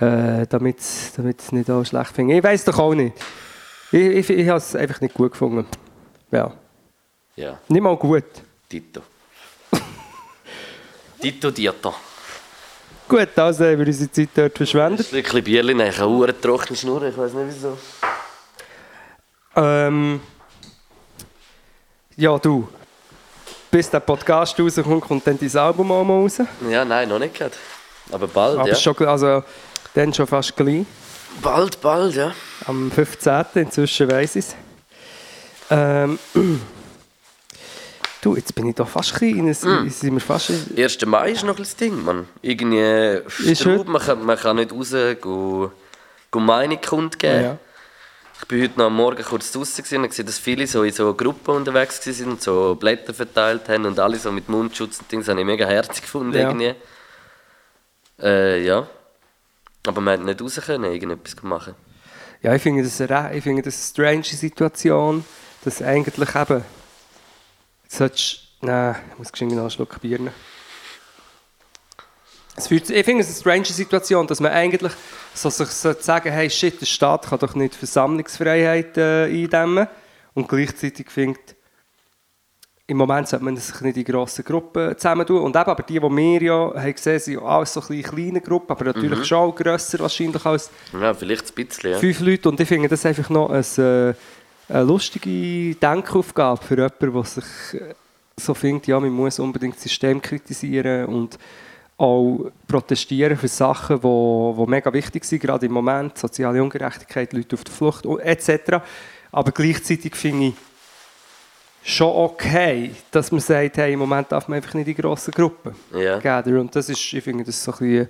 Äh, damit damit es nicht auch schlecht finde. Ich weiß doch auch nicht. Ich, ich, ich habe es einfach nicht gut gefunden. Ja. Ja, Nicht mal gut. Tito. Tito Dieto. Gut, also haben wir unsere Zeit dort Ein verschwendet. Stückchen Bierli, nein, ich habe eine trockene Schnur, ich weiß nicht wieso. Ähm, ja, du. Bis der Podcast rauskommt, kommt dann dein Album auch mal raus. Ja, nein, noch nicht gerade. Aber bald, Aber ja. schon, also, dann schon fast gleich. Bald, bald, ja. Am 15. Inzwischen weiss ich es. Ähm, du, jetzt bin ich doch fast klein. Es, Mm. sind wir fast in, 1. Mai ist noch ein Ding, man. Irgendwie Straub, man kann, man kann nicht raus go, go Meinung kundgeben. Ja. Ich bin heute noch am Morgen kurz draußen und gesehen, dass viele so in so Gruppen unterwegs waren und so Blätter verteilt haben und alle so mit Mundschutz und Dings. Das habe ich mega herzig gefunden Ja. irgendwie. Äh, ja. Aber man hat nicht raus können, irgendetwas machen. ja, ich finde das, eine, ich finde das eine strange Situation, dass eigentlich eben. Jetzt solltest Nein, ich muss geschwind noch einen Schluck Bier nehmen. Es fühlt, ich finde es eine strange Situation, dass man eigentlich so sich sagen hey shit, der Staat kann doch nicht Versammlungsfreiheit äh, eindämmen und gleichzeitig findet, im Moment sollte man sich nicht in grossen Gruppen zusammentun. Und eben, aber die, die wir ja haben gesehen, sind ja alles so ein kleine Gruppen, aber natürlich schon auch grösser wahrscheinlich als Ja, vielleicht ein bisschen, ja. fünf Leute. Und ich finde das einfach noch ein, äh, eine lustige Denkaufgabe für jemanden, der sich äh, so findet, ja, man muss unbedingt das System kritisieren und auch protestieren für Sachen, die wo, mega wichtig sind, gerade im Moment, soziale Ungerechtigkeit, Leute auf der Flucht etc. Aber gleichzeitig finde ich schon okay, dass man sagt, hey, im Moment darf man einfach nicht in grossen Gruppen gather. Und das ist, ich finde das so ein bisschen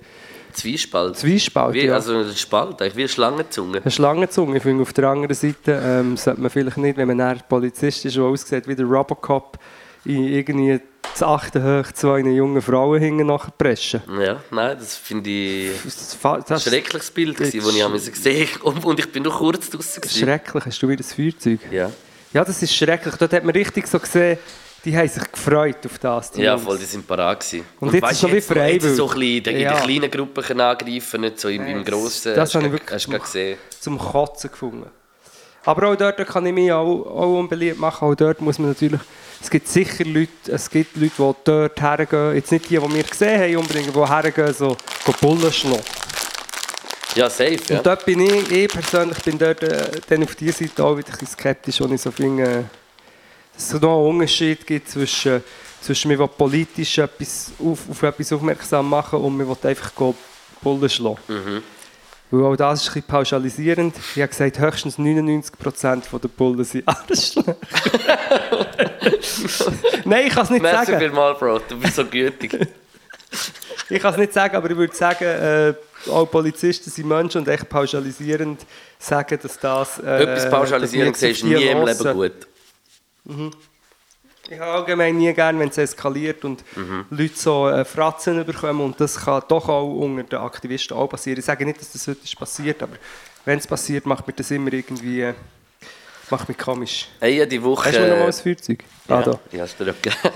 Zwiespalt. Zwiespalt, Wie, ja. Also ein Spalt, eigentlich wie eine Schlangenzunge. Eine Schlangenzunge. Ich finde, auf der anderen Seite ähm, sollte man vielleicht nicht, wenn man ein Polizist ist, der aussieht wie der Robocop, in irgendwie zu achten hoch zwei jungen Frauen hinten nachher preschen. Ja, nein, das finde ich Das, ist ein das ist schreckliches Bild, das ich habe gesehen und, und ich bin noch kurz draußen. gewesen. schrecklich. Hast du wieder das Feuerzeug? Ja. Ja, das ist schrecklich. Dort hat man richtig so gesehen, die haben sich gefreut auf das. Ja, Jungs. voll, die sind parat gewesen. Und jetzt weißt ist so wie noch- jetzt so in, Ja. den kleinen Gruppen angreifen, nicht so im, im Das- Grossen. das habe ich wirklich Hast gesehen. zum Kotzen gefunden. Aber auch dort kann ich mich auch, auch unbeliebt machen. Auch dort muss man natürlich... Es gibt sicher Leute, es gibt Leute, die dort hergehen. Jetzt nicht die, die wir gesehen haben, unbedingt, die hergehen, so Bullen schlagen. Ja, safe, ja. Und dort bin ich, ich persönlich bin dort äh, dann auf dieser Seite auch wieder ein bisschen skeptisch, und ich so finde, äh, dass es so noch einen Unterschied gibt zwischen, zwischen mir politisch etwas auf, auf etwas aufmerksam machen und mir einfach Bullen schlagen. Mhm. Weil auch das ist ein bisschen pauschalisierend. Ich habe gesagt, höchstens 99% der Bullen sind Arschlöcher. Nein, ich kann es nicht Merci sagen. vielmals, Bro, du bist so gütig. Ich kann es nicht sagen, aber ich würde sagen, äh, auch Polizisten sind Menschen und echt pauschalisierend sagen, dass das... Äh, Etwas pauschalisieren dass wir siehst du nie im Leben gut. Ich habe allgemein nie gern, wenn es eskaliert und Mhm. Leute so äh, Fratzen bekommen und das kann doch auch unter den Aktivisten auch passieren. Ich sage nicht, dass das heute ist passiert, aber wenn es passiert, macht mir das immer irgendwie... Äh, macht mich komisch. Hey, ja, die Woche... Hast du mir noch mal ein Feuerzeug? ja, Ah, da. Ja, hast du dir gegeben.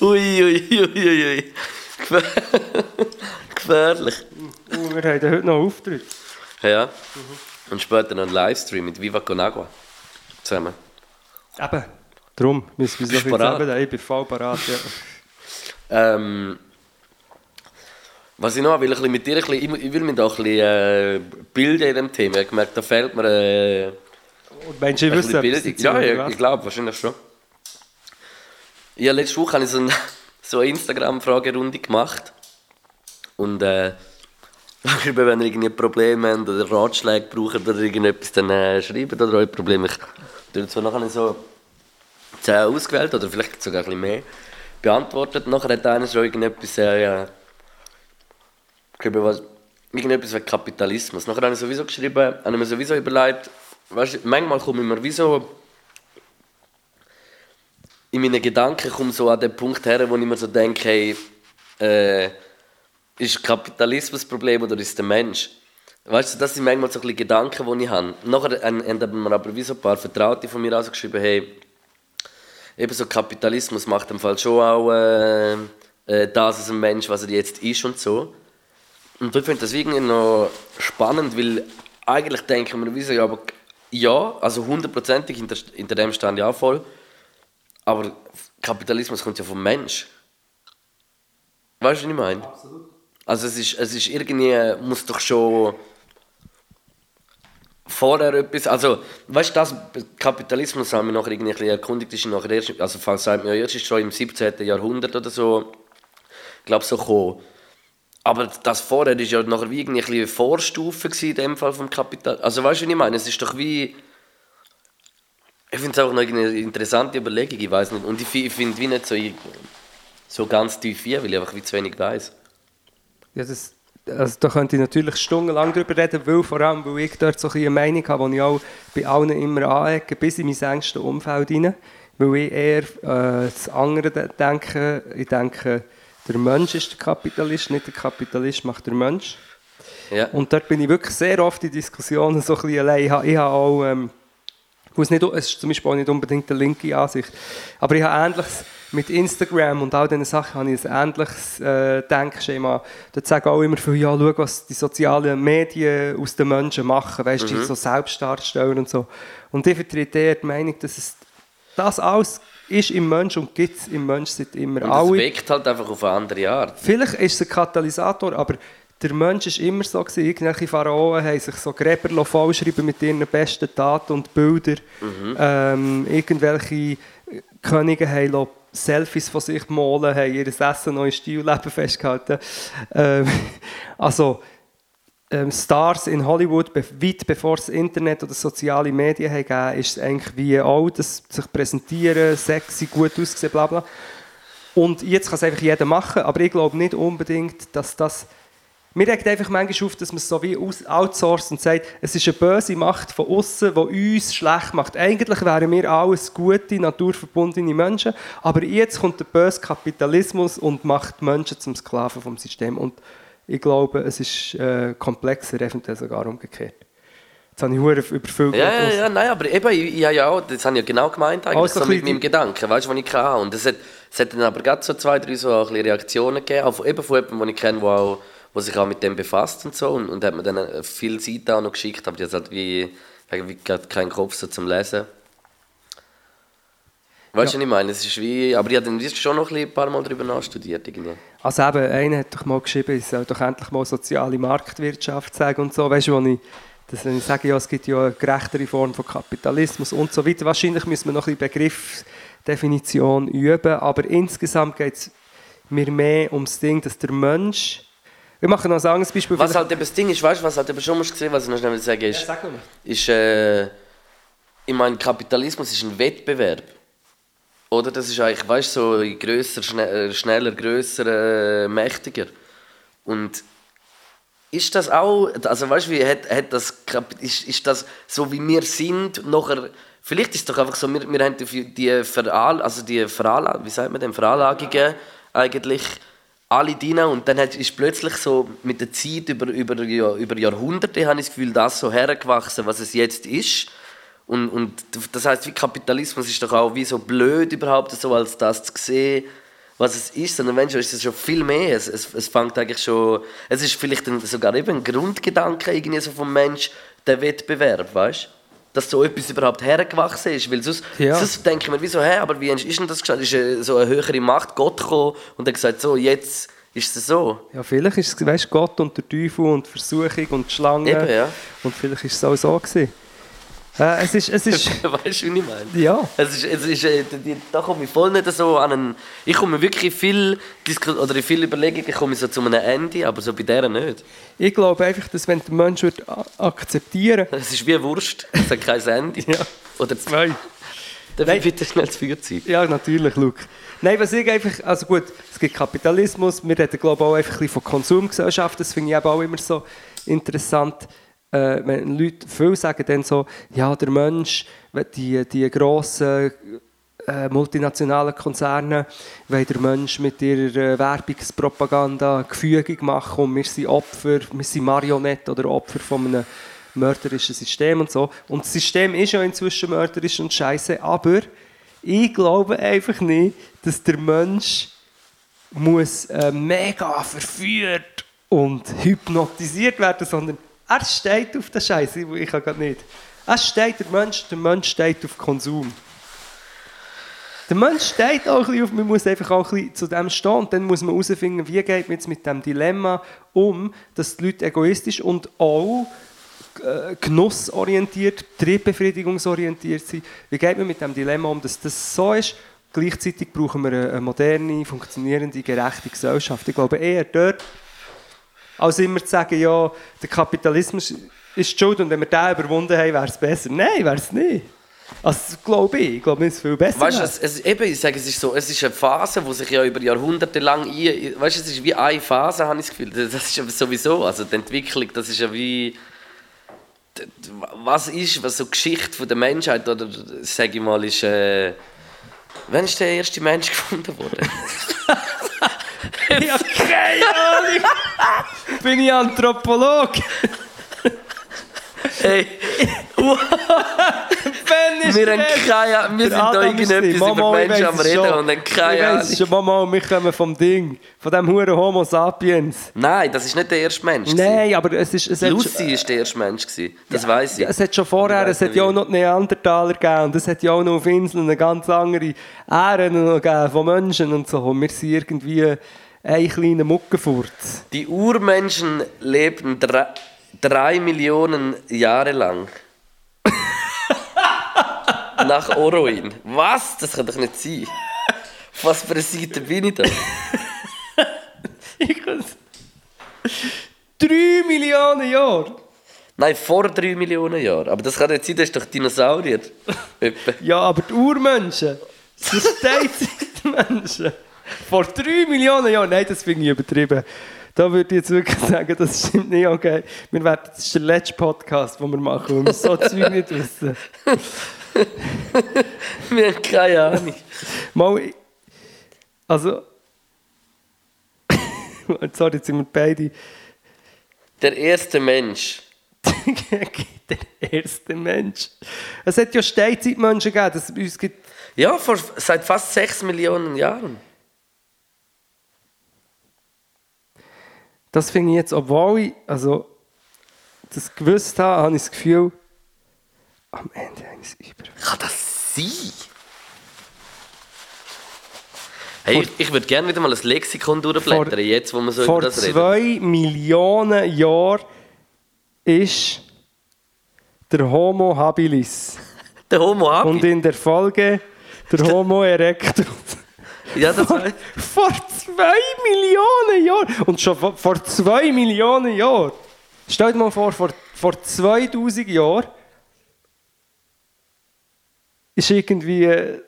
ui, ui, ui, ui, Gefährlich. Oh, wir haben heute noch einen Auftritt. Ja. Und später noch ein Livestream mit Viva Con Agua. Zusammen. Eben. Darum müssen wir so viel zusammen. Ich bin voll parat, ja. Ähm, was ich noch will, ich will mit dir ein bisschen, ich will mich da ein bisschen äh, bilden in dem Thema. Ich habe gemerkt, da fehlt mir äh, Und Meinst du, ich ein wüsste Ja, ja, was? ich glaube, wahrscheinlich schon. Ja, letzte Woche habe ich so, ein, so eine Instagram-Fragerunde gemacht. Und äh, wenn ihr irgendwie Probleme habt oder Ratschläge braucht oder irgendetwas, dann äh, schreibt oder euer Problem. Ich dazu nachher so 10 ausgewählt oder vielleicht sogar ein bisschen mehr beantwortet. Nachher hat einer schon irgendetwas, äh, geschrieben, was, irgendetwas wegen Kapitalismus. Nachher habe ich sowieso geschrieben, habe ich mir sowieso überlegt, weißt, manchmal komme ich wie so in meinen Gedanken komme so an den Punkt her, wo ich mir so denke, hey, äh, ist Kapitalismus das Problem oder ist der Mensch? Weißt du, das sind manchmal so ein Gedanken, die ich habe. Nachher haben mir aber wie so ein paar Vertraute von mir also geschrieben, hey, eben so Kapitalismus macht im Fall schon auch äh, äh, das als ein Mensch, was er jetzt ist und so. Und ich finde das irgendwie noch spannend, weil eigentlich denken wir, wie so, ja, aber ja, also hundertprozentig hinter, hinter dem stand ich auch voll. Aber Kapitalismus kommt ja vom Mensch. Weißt du, was ich meine? Absolut. Also es ist, es ist irgendwie, muss doch schon vorher etwas, also weißt du, das Kapitalismus haben wir nachher irgendwie ein bisschen erkundigt, ist nachher erst, also falls sagt mir, ja, erst ist schon im 17. Jahrhundert oder so, ich glaube so gekommen. Aber das vorher ist ja nachher wie irgendwie eine Vorstufe in dem Fall vom Kapital. Also weißt du, was ich meine? Es ist doch wie ich finde es auch noch eine interessante Überlegung, ich weiß nicht. Und ich, fi- ich finde wie nicht so, so ganz tief hier, weil ich einfach wie zu wenig weiß. Ja, das, also da könnte ich natürlich stundenlang darüber reden, weil vor allem, weil ich dort so ein eine Meinung habe, die ich auch bei allen immer anecke, bis in mein engste Umfeld hinein. Weil ich eher äh, das andere de- denke. Ich denke, der Mensch ist der Kapitalist, nicht der Kapitalist macht der Mensch. Ja. Und dort bin ich wirklich sehr oft in Diskussionen so ein bisschen allein. Ich habe auch, ähm, ich muss nicht, es ist zum Beispiel auch nicht unbedingt eine linke Ansicht, aber ich habe ähnliches mit Instagram und all diesen Sachen habe ich ein ähnliches äh, Denkschema. Dort sagen auch immer viel, ja, schau, was die sozialen Medien aus den Menschen machen, weißt du, die so Selbstdarsteller und so. Und ich vertrete eher die Meinung, dass es das alles ist im Mensch und gibt es im Mensch seit immer. Und es Alle weckt halt einfach auf eine andere Art. Vielleicht ist es ein Katalysator, aber der Mensch ist immer so gewesen. Irgendwelche Pharaonen haben sich so Gräber vollschreiben mit ihren besten Taten und Bildern. Ähm, irgendwelche Könige haben Selfies von sich malen, haben ihr Essen noch in Stilleben festgehalten. Ähm, also ähm, Stars in Hollywood, be weit bevor es Internet oder soziale Medien gegeben, ist es eigentlich wie auch, das sich präsentieren, sexy, gut aussehen, bla bla. Und jetzt kann es einfach jeder machen, aber ich glaube nicht unbedingt, dass das... Mir regt einfach manchmal auf, dass man es so wie outsourced und sagt, es ist eine böse Macht von außen, die uns schlecht macht. Eigentlich wären wir alles gute, naturverbundene Menschen, aber jetzt kommt der böse Kapitalismus und macht Menschen zum Sklaven vom System. Und ich glaube, es ist äh, komplexer, eventuell sogar umgekehrt. Jetzt habe ich hure überfüllt. Ja, ja, ja, nein, aber eben, ich, ja auch, das habe ich ja genau gemeint eigentlich, Also so mit meinem Gedanken, weißt du, was ich hatte. Und es hat, es hat dann aber gerade so zwei, drei so auch ein Reaktionen gegeben, auch von, eben von jemandem, den ich kenne, der auch, wo sich auch mit dem befasst und so. Und, und hat mir dann äh, viele Seiten auch noch geschickt, aber die hat halt wie, wie gerade keinen Kopf so zum Lesen. Weißt du, Ja. was ich meine? Es ist wie, aber ich habe schon noch ein, paar Mal darüber nachstudiert. Irgendwie. Also eben, einer hat doch mal geschrieben, ich soll doch endlich mal soziale Marktwirtschaft sagen und so. Weißt du, wo ich, dass, ich sage, ja, es gibt ja eine gerechtere Form von Kapitalismus und so weiter. Wahrscheinlich müssen wir noch ein bisschen Begriffsdefinition üben, aber insgesamt geht es mir mehr ums Ding, dass der Mensch... Wir machen noch ein anderes Beispiel. Was halt eben das Ding ist, weißt du, was halt eben schon musst gesehen, was ich noch schnell will sagen ist, Ja, sag ist, äh, ich meine, Kapitalismus ist ein Wettbewerb. Oder das ist eigentlich, weißt du, so grösser, schne äh, schneller, grösser, äh, mächtiger. Und ist das auch, also weißt du, wie hat, hat das, ist, ist das so wie wir sind, nachher, vielleicht ist es doch einfach so, wir, wir haben die, die, Veral, also die Veranla wie sagt man denn, Veranlagungen eigentlich alle drin und dann ist plötzlich so mit der Zeit über, über, über Jahrhunderte, habe ich das Gefühl, das so hergewachsen, was es jetzt ist. Und, und das heißt, wie Kapitalismus ist doch auch wie so blöd überhaupt so als das zu sehen, was es ist, sondern wenn ist es schon viel mehr. Es, es, es fängt eigentlich schon, es ist vielleicht sogar eben ein Grundgedanke irgendwie so vom Mensch, der Wettbewerb, weißt? Dass so etwas überhaupt hergewachsen ist, weil sonst, Ja. sonst denken wir, wieso, hä, aber wie ist denn das geschehen? Ist äh, so eine höhere Macht Gott gekommen und hat gesagt, so, jetzt ist es so. Ja, vielleicht ist es weißt, Gott und der Teufel und Versuchung und die Schlange. Eben, ja. Und vielleicht ist es auch so gewesen. Äh, es ist... Es ist weißt du, wie ich meine? ja. Es ist, es ist, äh, da komme ich voll nicht so an einen... Ich komme wirklich viel Disku oder in viele Überlegungen komme ich so zu einem Ende, aber so bei der nicht. Ich glaube einfach, dass wenn der Mensch wird a- akzeptieren Es ist wie Wurst, es hat kein Ende. Ja. Oder Zwei. darf Nein. ich bitte schnell das Feuerzeug? Ja, natürlich, Luke. Nein, was ich einfach, also gut, es gibt Kapitalismus, wir reden glaube ich auch einfach ein bisschen von Konsumgesellschaft, das finde ich eben auch immer so interessant, äh, wenn Leute viel sagen dann so, ja, der Mensch, die, die grossen äh, multinationalen Konzerne, wollen der Mensch mit ihrer äh, Werbungspropaganda gefügig machen und wir sind Opfer, wir sind Marionetten oder Opfer von einem mörderischen System und so. Und das System ist ja inzwischen mörderisch und scheiße, aber ich glaube einfach nicht, dass der Mensch muss äh, mega verführt und hypnotisiert werden, sondern er steht auf der Scheiße. Ich, ich gerade nicht. Er steht, der Mensch, der Mensch steht auf Konsum. Der Mensch steht auch ein bisschen auf, man muss einfach auch ein bisschen zu dem stehen und dann muss man herausfinden, wie geht man jetzt mit dem Dilemma um, dass die Leute egoistisch und auch äh, genussorientiert, triebbefriedigungsorientiert sind. Wie geht man mit dem Dilemma um, dass das so ist? Gleichzeitig brauchen wir eine moderne, funktionierende, gerechte Gesellschaft. Ich glaube eher dort, als immer zu sagen, ja, der Kapitalismus ist die schuld und wenn wir den überwunden haben, wäre es besser. Nein, wäre es nicht. Also, das glaube ich. Ich glaube, es ist viel besser. Weißt du, es, es, eben, ich sage, es ist so, es ist eine Phase, die sich ja über Jahrhunderte lang ein, weißt du, es ist wie eine Phase, habe ich das Gefühl. Das ist sowieso, also die Entwicklung, das ist ja wie, was ist, was so die Geschichte von der Menschheit, oder sage ich mal, ist, äh, wann ist der erste Mensch gefunden worden? Ich habe keine Ahnung. Bin ich Anthropologe? hey, Ben ist wir, haben keine, wir sind da irgendetwas über Mama, ich Menschen am Reden schon. und haben Ich keine Ahnung. schon, Mama, wir kommen vom Ding. Von dem huren Homo sapiens. Nein, das ist nicht der erste Mensch. Nein, aber es ist... Es Lucy war der erste Mensch. gewesen. Das weiß ich. Ja, es hat schon vorher, Ich es hat ja auch noch die Neandertaler gegeben und es hat ja auch noch auf Inseln eine ganz andere Ähren gegeben von Menschen und so. Und wir sind irgendwie ein kleiner Muckenfurz. Die Urmenschen lebten drei, drei Millionen Jahre lang. Nach Oroin. Was? Das kann doch nicht sein. Auf Was für eine Seite bin ich da? Ich kann's. Drei Millionen Jahre! Nein, vor drei Millionen Jahren. Aber das kann nicht sein, das ist doch Dinosaurier. Ja, aber die Urmenschen, so steht die Menschen. Vor drei Millionen Jahren, nein, das finde ich übertrieben. Da würde ich jetzt wirklich sagen, das stimmt nicht. Okay, wir werden, das ist der letzte Podcast, den wir machen, weil wir so Zeug nicht wissen. Wir haben keine Ahnung. Mal, also, sorry, jetzt sind wir beide Der erste Mensch. der erste Mensch. Es hat ja Steinzeitmenschen gegeben, dass es uns gibt. Ja, vor, seit fast 6 Millionen Jahren. Das finde ich jetzt, obwohl ich also, das gewusst habe, habe ich das Gefühl, am Ende eines Über. Kann das sein? Hey, ich, ich würde gerne wieder mal ein Lexikon durchblättern, Vor- jetzt, wo wir so Vor über das reden. zwei Millionen Jahren ist der Homo habilis. Der Homo Und Habi. in der Folge der Homo erectus. Ja, das Vor, vor zwei Millionen Jahren! Und schon vor, vor zwei Millionen Jahren! Stell dir mal vor, vor, vor 2000 Jahren ist irgendwie. äh,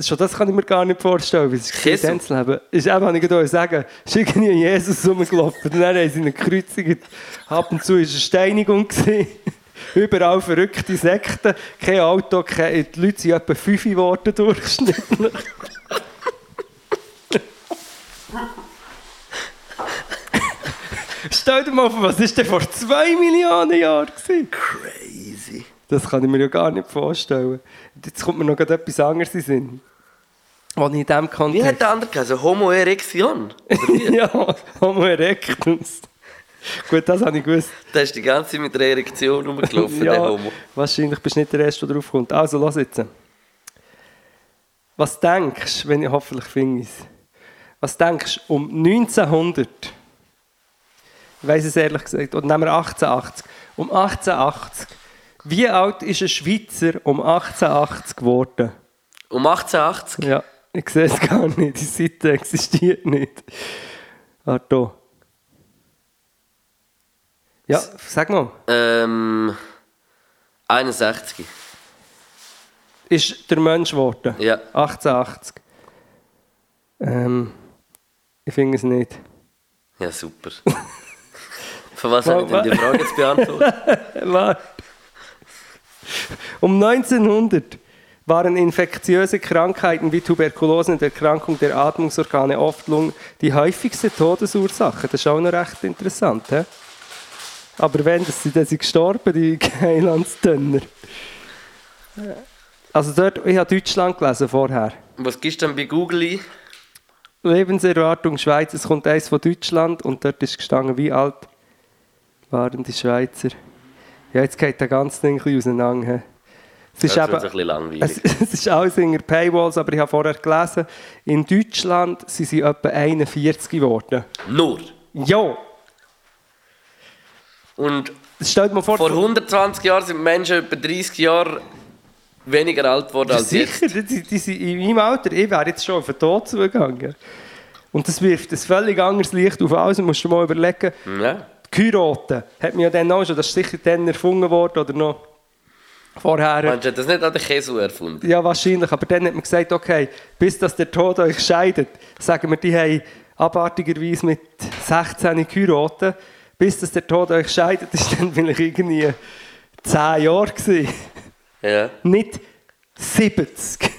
Schon das kann ich mir gar nicht vorstellen, wie es ist Jesus. in diesem Leben. Ist eben, kann ich gerade sagen, ist irgendwie Jesus rumgelaufen. Und dann haben sie ihn gekreuzigt. Ab und zu war eine Steinigung. Überall verrückte Sekten. Kein Auto, keine, die Leute sind etwa fünf geworden durchschnittlich. Stell dir mal vor, was ist denn vor zwei Millionen Jahren gewesen? Crazy. Das kann ich mir ja gar nicht vorstellen. Jetzt kommt mir noch etwas anderes in Sinn. Was ich in diesem Wie hat Kontext... der andere geheißen? Homo erection? Ja, Homo erectus. Gut, das habe ich gewusst. Der ist die ganze Zeit mit der Erektion rumgelaufen, der ja, Homo. wahrscheinlich bist du nicht der Erste, der drauf kommt. Also, lass jetzt. Was denkst du, wenn ich hoffentlich finde es, was denkst du um 1900, ich weiß es ehrlich gesagt, oder nehmen wir 1880, um 1880, wie alt ist ein Schweizer um 1880 geworden? Um 1880? Ja, ich sehe es gar nicht, die Seite existiert nicht. Da. Ja, sag mal. Ähm. 61. ist der Mensch geworden. Ja. 1880. Ähm, ich finde es nicht. Ja, super. Von was habe ich denn die Frage jetzt beantwortet? Warte. Um 1900 waren infektiöse Krankheiten wie Tuberkulose und Erkrankung der Atmungsorgane oft die häufigste Todesursache. Das ist auch noch recht interessant. He? Aber wenn, das sind, sind gestorben, die Heilandsdönner. Also dort, ich habe Deutschland gelesen vorher. Was gibst du denn bei Google ein? Lebenserwartung Schweiz, es kommt eins von Deutschland und dort ist gestanden, wie alt waren die Schweizer. Ja, jetzt geht der ganze Ding ein bisschen auseinander. Es ist, eben, ein bisschen langweilig. es, es ist alles in der Paywalls, aber ich habe vorher gelesen, in Deutschland sind sie etwa 41 geworden. Nur. Ja, Und vor, vor 120 Jahren sind Menschen etwa 30 Jahre weniger alt geworden als sicher, jetzt. die, die sind in meinem Alter, ich wäre jetzt schon auf den Tod zugegangen. Und das wirft ein völlig anderes Licht auf alles. Du musst dir mal überlegen, Ja. Kyroten hat man ja dann auch schon, das ist sicher dann erfunden worden oder noch vorher. Meinst du, hat das nicht an der Kesu erfunden? Ja, wahrscheinlich, aber dann hat man gesagt, okay, bis dass der Tod euch scheidet, sagen wir, die haben abartigerweise mit 16 Kyroten, bis dass der Tod euch scheidet, ist dann vielleicht irgendwie 10 Jahre gewesen. Ja. Nicht 70.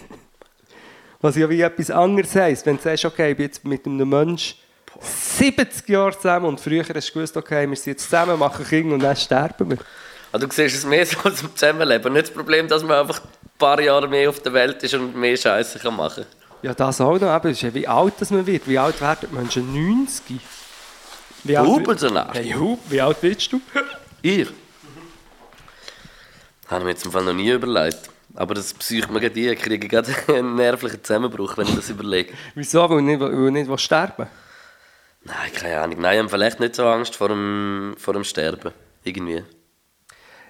Was ja wie etwas anderes heisst, wenn du sagst, okay, ich bin jetzt mit einem Menschen 70 Jahre zusammen und früher hast du gewusst, okay, wir sind jetzt zusammen, machen Kinder und dann sterben wir. Also, du siehst es mehr so als im Zusammenleben. Nicht das Problem, dass man einfach ein paar Jahre mehr auf der Welt ist und mehr Scheiße kann machen Ja, das auch noch. Eben, ist ja wie alt das man wird. Wie alt werden Menschen? 90? Wie alt, Hubel so nach. hey, wie alt bist du? Ich? Habe ich mir jetzt im Fall noch nie überlegt. Aber das psycht mir gerade ein. Ich kriege gerade einen nervlichen Zusammenbruch, wenn ich das überlege. Wieso? Weil du nicht, weil du nicht sterben Nein, keine Ahnung. Nein, ich habe vielleicht nicht so Angst vor dem, vor dem Sterben. Irgendwie.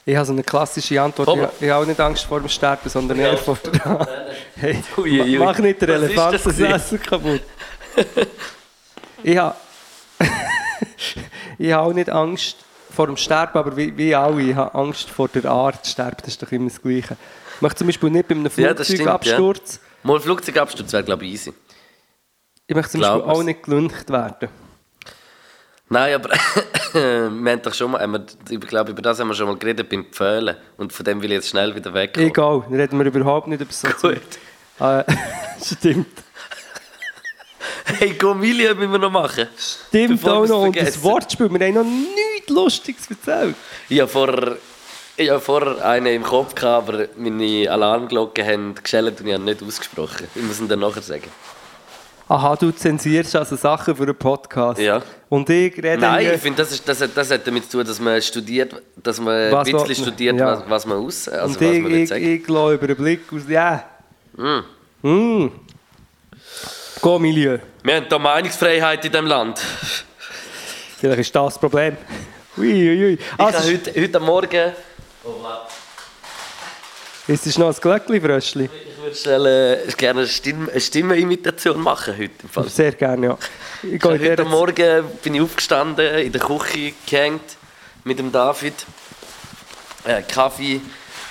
Ich habe so eine klassische Antwort. Komm. Ich, ich habe auch nicht Angst vor dem Sterben, sondern eher vor der... Hey, Ui, ui, ui. mach nicht den Elefant das? Essen kaputt. ich habe... ich habe auch nicht Angst vor dem Sterben, aber wie, wie alle, ich habe Angst vor der Art. Sterben, das ist doch immer das Gleiche. Ich möchte zum Beispiel nicht bei einem Ja, das stimmt, Flugzeugabsturz... Mal Flugzeugabsturz wäre, glaube ich, easy. Ich möchte zum Glaub Beispiel auch nicht gelüncht werden. Nein, aber wir haben doch schon mal, haben wir, ich glaube, über das haben wir schon mal geredet beim Pföhlen. Und von dem will ich jetzt schnell wieder weg. Egal, reden wir überhaupt nicht über so Gut. Äh, stimmt. Hey, Gomilia müssen wir noch machen. Stimmt auch noch. Und das. Wortspiel, wir haben noch nichts Lustiges erzählt. Ich habe vor Ich hatte vorher einen im Kopf, gehabt, aber meine Alarmglocken haben geschellt und ich habe nicht ausgesprochen. Ich muss ihn dann nachher sagen. Aha, du zensierst also Sachen für einen Podcast. Ja. Und ich rede Nein, ich finde, das, ist- das, hat- das hat damit zu tun, dass man studiert, dass man Was ein bisschen man- studiert, ja. was, was man aus, also und was ich, man ich, ich lasse über den Blick aus. Ja. Mm. Mm. Go, Milieu. Wir haben hier Meinungsfreiheit in diesem Land. Vielleicht ist das das Problem. Ui, ui, ui. Ich Also, habe heute, heute Morgen... ist es noch ein Glöckli-Fröschli? Ich würde schnell, äh, gerne eine, Stimme, eine Stimmenimitation machen heute. Im Fall. Sehr gerne, ja. Ich Ich heute Morgen bin ich aufgestanden, in der Küche gehängt mit dem David. Äh, Kaffee,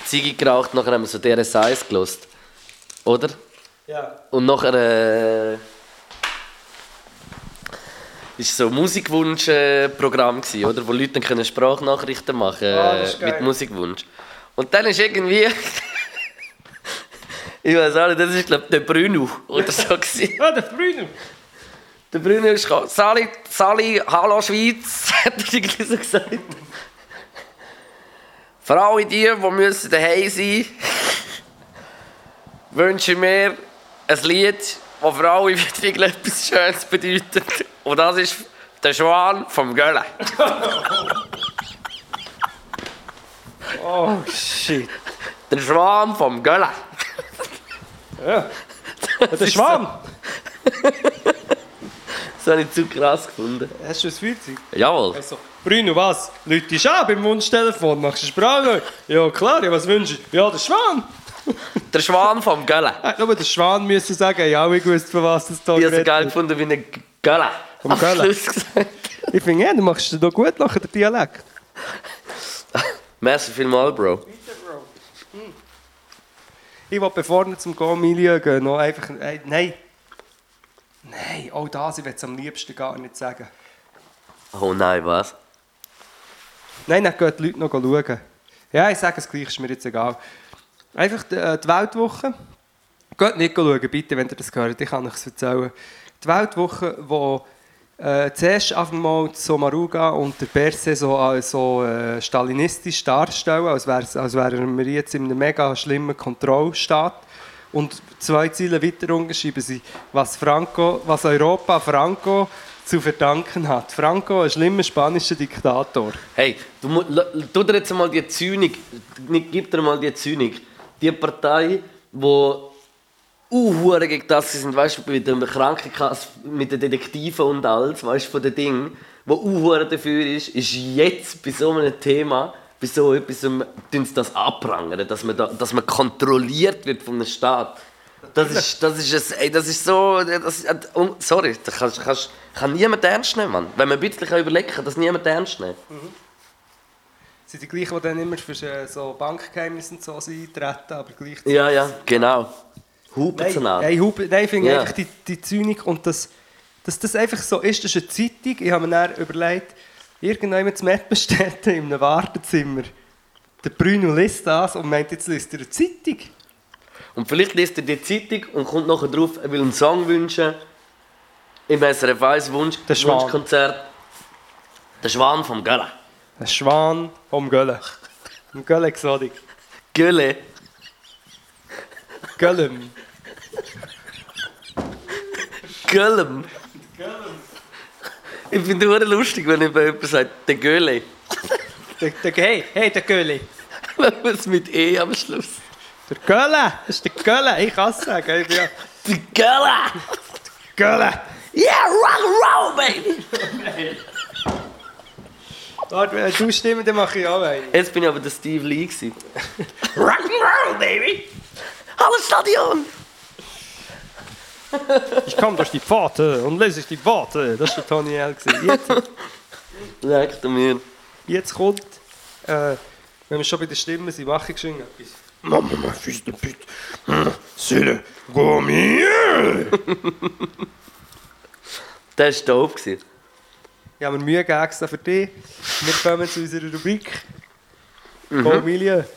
Ziege geraucht, nachher haben wir so DRS1 gelost. Oder? Ja. Und nachher äh, ist so ein Musikwunsch-Programm gewesen, oder? Wo Leute dann können Sprachnachrichten machen Ah, das äh, mit Musikwunsch. Und dann ist irgendwie... ich weiß auch nicht, das ist glaube der Bruno oder so. Ah, der Bruno. Der Bruno ist gekommen. Sali, Sali, hallo Schweiz, hat er irgendwie so gesagt. Für alle die, die müssen daheim sein wünsche ich mir ein Lied, das für alle wirklich etwas Schönes bedeutet. Und das ist der Schwan vom Gölle. Oh, shit. Der Schwan vom Gölle. Ja. Der ist Schwamm. Das habe ich zu krass gefunden. Hast du ein Feuerzeug? Jawohl. Also, Bruno, was? Leute dich an beim Wunschtelefon, machst du Sprache? Ja, klar, ja, was wünschst du? Ja, der Schwan. Der Schwan vom Gölle. Äh, nur der Schwan müssen sagen, ja, ich gewusst, von was das da Ich habe es geil gefunden wie ein Gölle. Vom Am Gölle. Schluss gesagt. Ich finde, ja, du machst es doch gut nachher, der Dialekt. Merci vielmals, Bro. Ich will, bevor wir zum Go-Milieu gehen, noch einfach... Äh, nein. Nein, auch das, ich will es am liebsten gar nicht sagen. Oh nein, was? Nein, dann gehen die Leute noch schauen. Ja, ich sage es gleich, ist mir jetzt egal. Einfach die, äh, die Weltwoche. Geht nicht schauen, bitte, wenn ihr das hört, ich kann euch es erzählen. Die Weltwoche, wo äh, zuerst einfach mal Somaruga und der Perse so, äh, so äh, stalinistisch darstellen, als, wär's, als wären wir jetzt in einem mega schlimmen Kontrollstaat. Und zwei Ziele weiter unten schreiben sie, was, Franco, was Europa Franco zu verdanken hat. Franco, ein schlimmer spanischer Diktator. Hey, du tu dir jetzt mal die Zynik, gib dir mal die Zynik. Die Partei, die uhuere gegen das sind, weißt du, mit der Krankenkasse, mit den Detektiven und alles, weißt du, von den Dingen, die uhuere dafür ist, ist jetzt bei so einem Thema, bei so etwas, tun sie das abprangern, dass man, da, dass man kontrolliert wird von einem Staat. Das ist, das ist, ein, das ist so, das, sorry, das kannst, kannst, kann niemand ernst nehmen, Mann. Wenn man ein bisschen überlegen kann, das niemand ernst nehmen. Sind die gleichen, die dann immer für äh, so Bankgeheimnisse und so eintreten, aber gleichzeitig... Ja, ja, genau. Hupen Nein, zu nah. nein, ich finde Ja. einfach die, die Zynik und das, dass das einfach so ist, das ist eine Zeitung. Ich habe mir dann überlegt, irgendjemand zu Mettbestätten in einem Wartezimmer. Der Bruno liest das und meint, jetzt liest er eine Zeitung. Und vielleicht liest er die Zeitung und kommt nachher drauf, er will einen Song wünschen. Im SRF 1 Wunsch. Wunschkonzert. Der Schwan vom Gölle. Ein Schwan vom Gölle. Ein Gölle Exotik. Gölle. Göllem. Göllem. Ich finde es lustig, wenn jemand sagt, der Gölle. Der, der, hey, hey, der Gölle. Wenn man es mit E am Schluss. Der Gölle. Das ist der Gölle. Ich kann es sagen. Ich bin ja Der Gölle! Gölle. Yeah, rock and roll, baby! Warte, wenn du stimmst, dann mache ich auch einen. Jetzt bin ich aber der Steve Lee. gewesen. Rock and roll, baby. Hallo Stadion! Ich komme durch die Pforte und lese ich die Worte. Das war der Tony L. Jetzt, Leckt mir. jetzt kommt, äh, wenn wir schon bei den Stimmen sind, mache ich schon etwas. Mama, mein Füße, bitte. C'est le Gourmet. Der war doof. Ich habe mir Mühe gegeben für dich. Wir kommen zu unserer Rubrik. Mhm. Familie.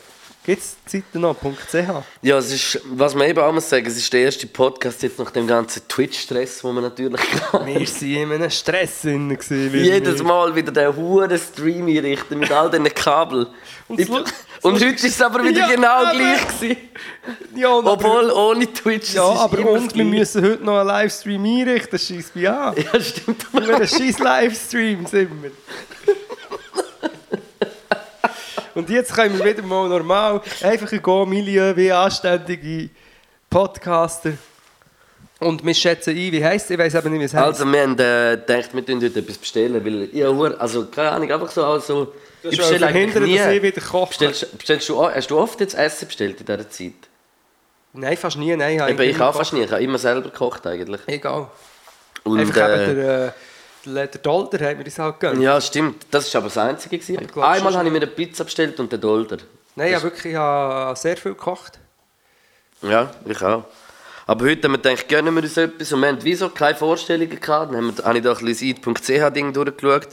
Gibt es Zeiten noch? .ch? Ja, es ist, was man eben auch muss sagen, es ist der erste Podcast jetzt nach dem ganzen Twitch-Stress, wo man natürlich Wir waren in einem Stress drin. jedes wir- Mal wieder den huren Stream einrichten mit all diesen Kabeln. Und Ich- so- Und heute ist es aber wieder Ja, genau aber- gleich gewesen. Ja, Obwohl ohne Twitch. Ja, aber und wir müssen heute noch einen Livestream einrichten, das schießt mich an. Ja, stimmt. Wir haben scheiß Livestreams immer. Und jetzt können wir wieder mal normal einfach ein Go-Milieu wie anständige Podcaster. Und wir schätzen ein, wie heisst es? Ich weiß aber nicht, wie es heisst. Also, wir haben äh, gedacht, wir tun heute etwas bestellen, weil ich hure- also keine Ahnung, einfach so, also, ich bestelle eigentlich verhindern, nie. dass ich wieder koche. Bestellst, bestellst du, hast du oft jetzt Essen bestellt in dieser Zeit? Nein, fast nie. Nein, habe Eben, ich auch fast nie, ich habe immer selber gekocht eigentlich. Egal. Und, einfach äh, eben der, äh, der, der Dolder hat mir das halt gegönnt. ja, stimmt, das war aber das Einzige. Gewesen. Ich glaub Einmal habe ich mir eine Pizza bestellt und den Dolder. Nein, ja, wirklich, ich habe sehr viel gekocht. Ja, ich auch. Aber heute haben wir gedacht, gönnen wir uns etwas und wir haben wieso keine Vorstellungen gehabt. Dann haben wir- habe ich da ein bisschen das eid.ch-Ding durchgeschaut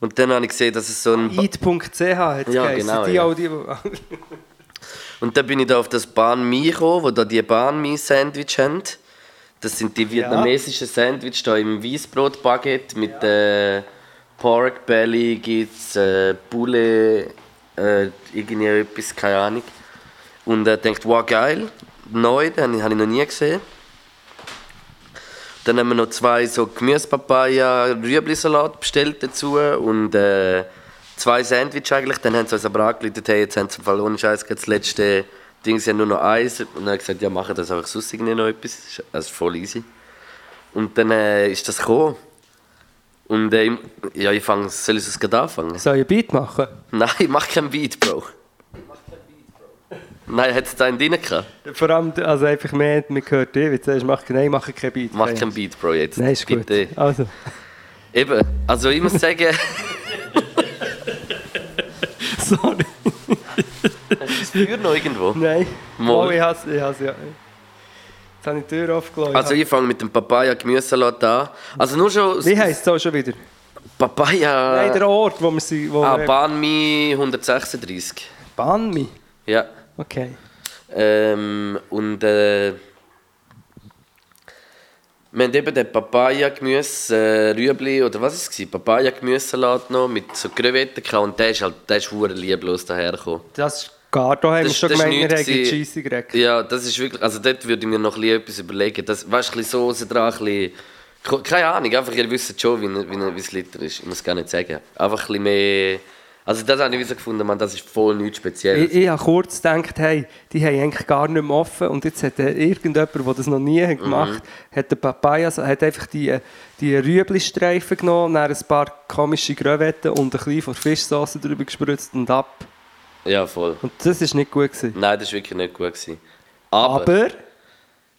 und dann habe ich gesehen, dass es so ein... Eat.ch hat es Ja, geheißen. genau, Die ja. auch, die, Und dann bin ich da auf das Banh Mi gekommen, wo da die Banh Mi Sandwich haben. Das sind die vietnamesischen Sandwich da im Weißbrot-Baguette mit äh, Pork Belly gibt's äh, Poulet, äh, irgendwie etwas, keine Ahnung. Und er denkt, wow geil, neu, den habe ich noch nie gesehen. Dann haben wir noch zwei so Gemüsepapaya, Rüebli-Salat bestellt dazu und äh, zwei Sandwich eigentlich. Dann haben sie uns aber angeleitet, hey, jetzt haben sie im Fall ohne Scheiß das letzte Ding, sie haben nur noch eins. Und dann habe ich gesagt, ja, machen das einfach sonst irgendwie noch etwas. Das ist- Das ist voll easy. Und dann äh, ist das gekommen. Und äh, ja, ich fange, soll ich es gerade anfangen? Soll ich ein Beat machen? Nein, ich mach keinen Beat, Bro. Nein, hat es da einen drin gehabt? Vor allem, also einfach mehr, man hört dich, wie du sagst, mach, nein, mach kein Beat. Mach keinen Beat, Bro, jetzt. Nein, ist gut. Bitte. Also, Eben, also ich muss sagen, sorry. Ist Feuer noch irgendwo? Nein. Mal. Oh, ich hasse, ich hasse, ja. Jetzt habe ich die Tür aufgelassen. Also ich fange mit dem Papaya Gemüsesalat an. Also nur schon wie heisst es auch schon wieder? Papaya. Nein, der Ort, wo wir sind. Wo ah, wir- Banh Mi 136. Banmi. Ja. Okay. Ähm, und äh, wir haben eben den Papaya Gemüse, äh, Rüebli oder was ist es? Papaya Gemüsesalat noch mit so Krevetten und der ist halt, der ist hure lieblos dahergekommen. Das ist gar, da haben wir schon gemeint, wir haben gereckt. Ja, das ist wirklich, also dort würde ich mir noch ein etwas überlegen. Das, weißt du, ein bisschen Soße dran, ein bisschen, keine Ahnung, einfach, ihr wisst schon, wie, wie, wie es Liter ist. Ich muss gar nicht sagen. Einfach ein bisschen mehr, also das habe ich wie so gefunden, man, das ist voll nichts Spezielles. Ich, ich habe kurz gedacht, hey, die haben eigentlich gar nicht mehr offen und jetzt hat äh, irgendjemand, der das noch nie hat gemacht Mhm. hat, den Papaya, hat einfach die, die Rüebli-Streifen genommen, dann ein paar komische Crevetten und ein bisschen von Fischsauce drüber gespritzt und ab. Ja, voll. Und das war nicht gut. Gewesen. Nein, das war wirklich nicht gut. Gewesen. Aber, Aber,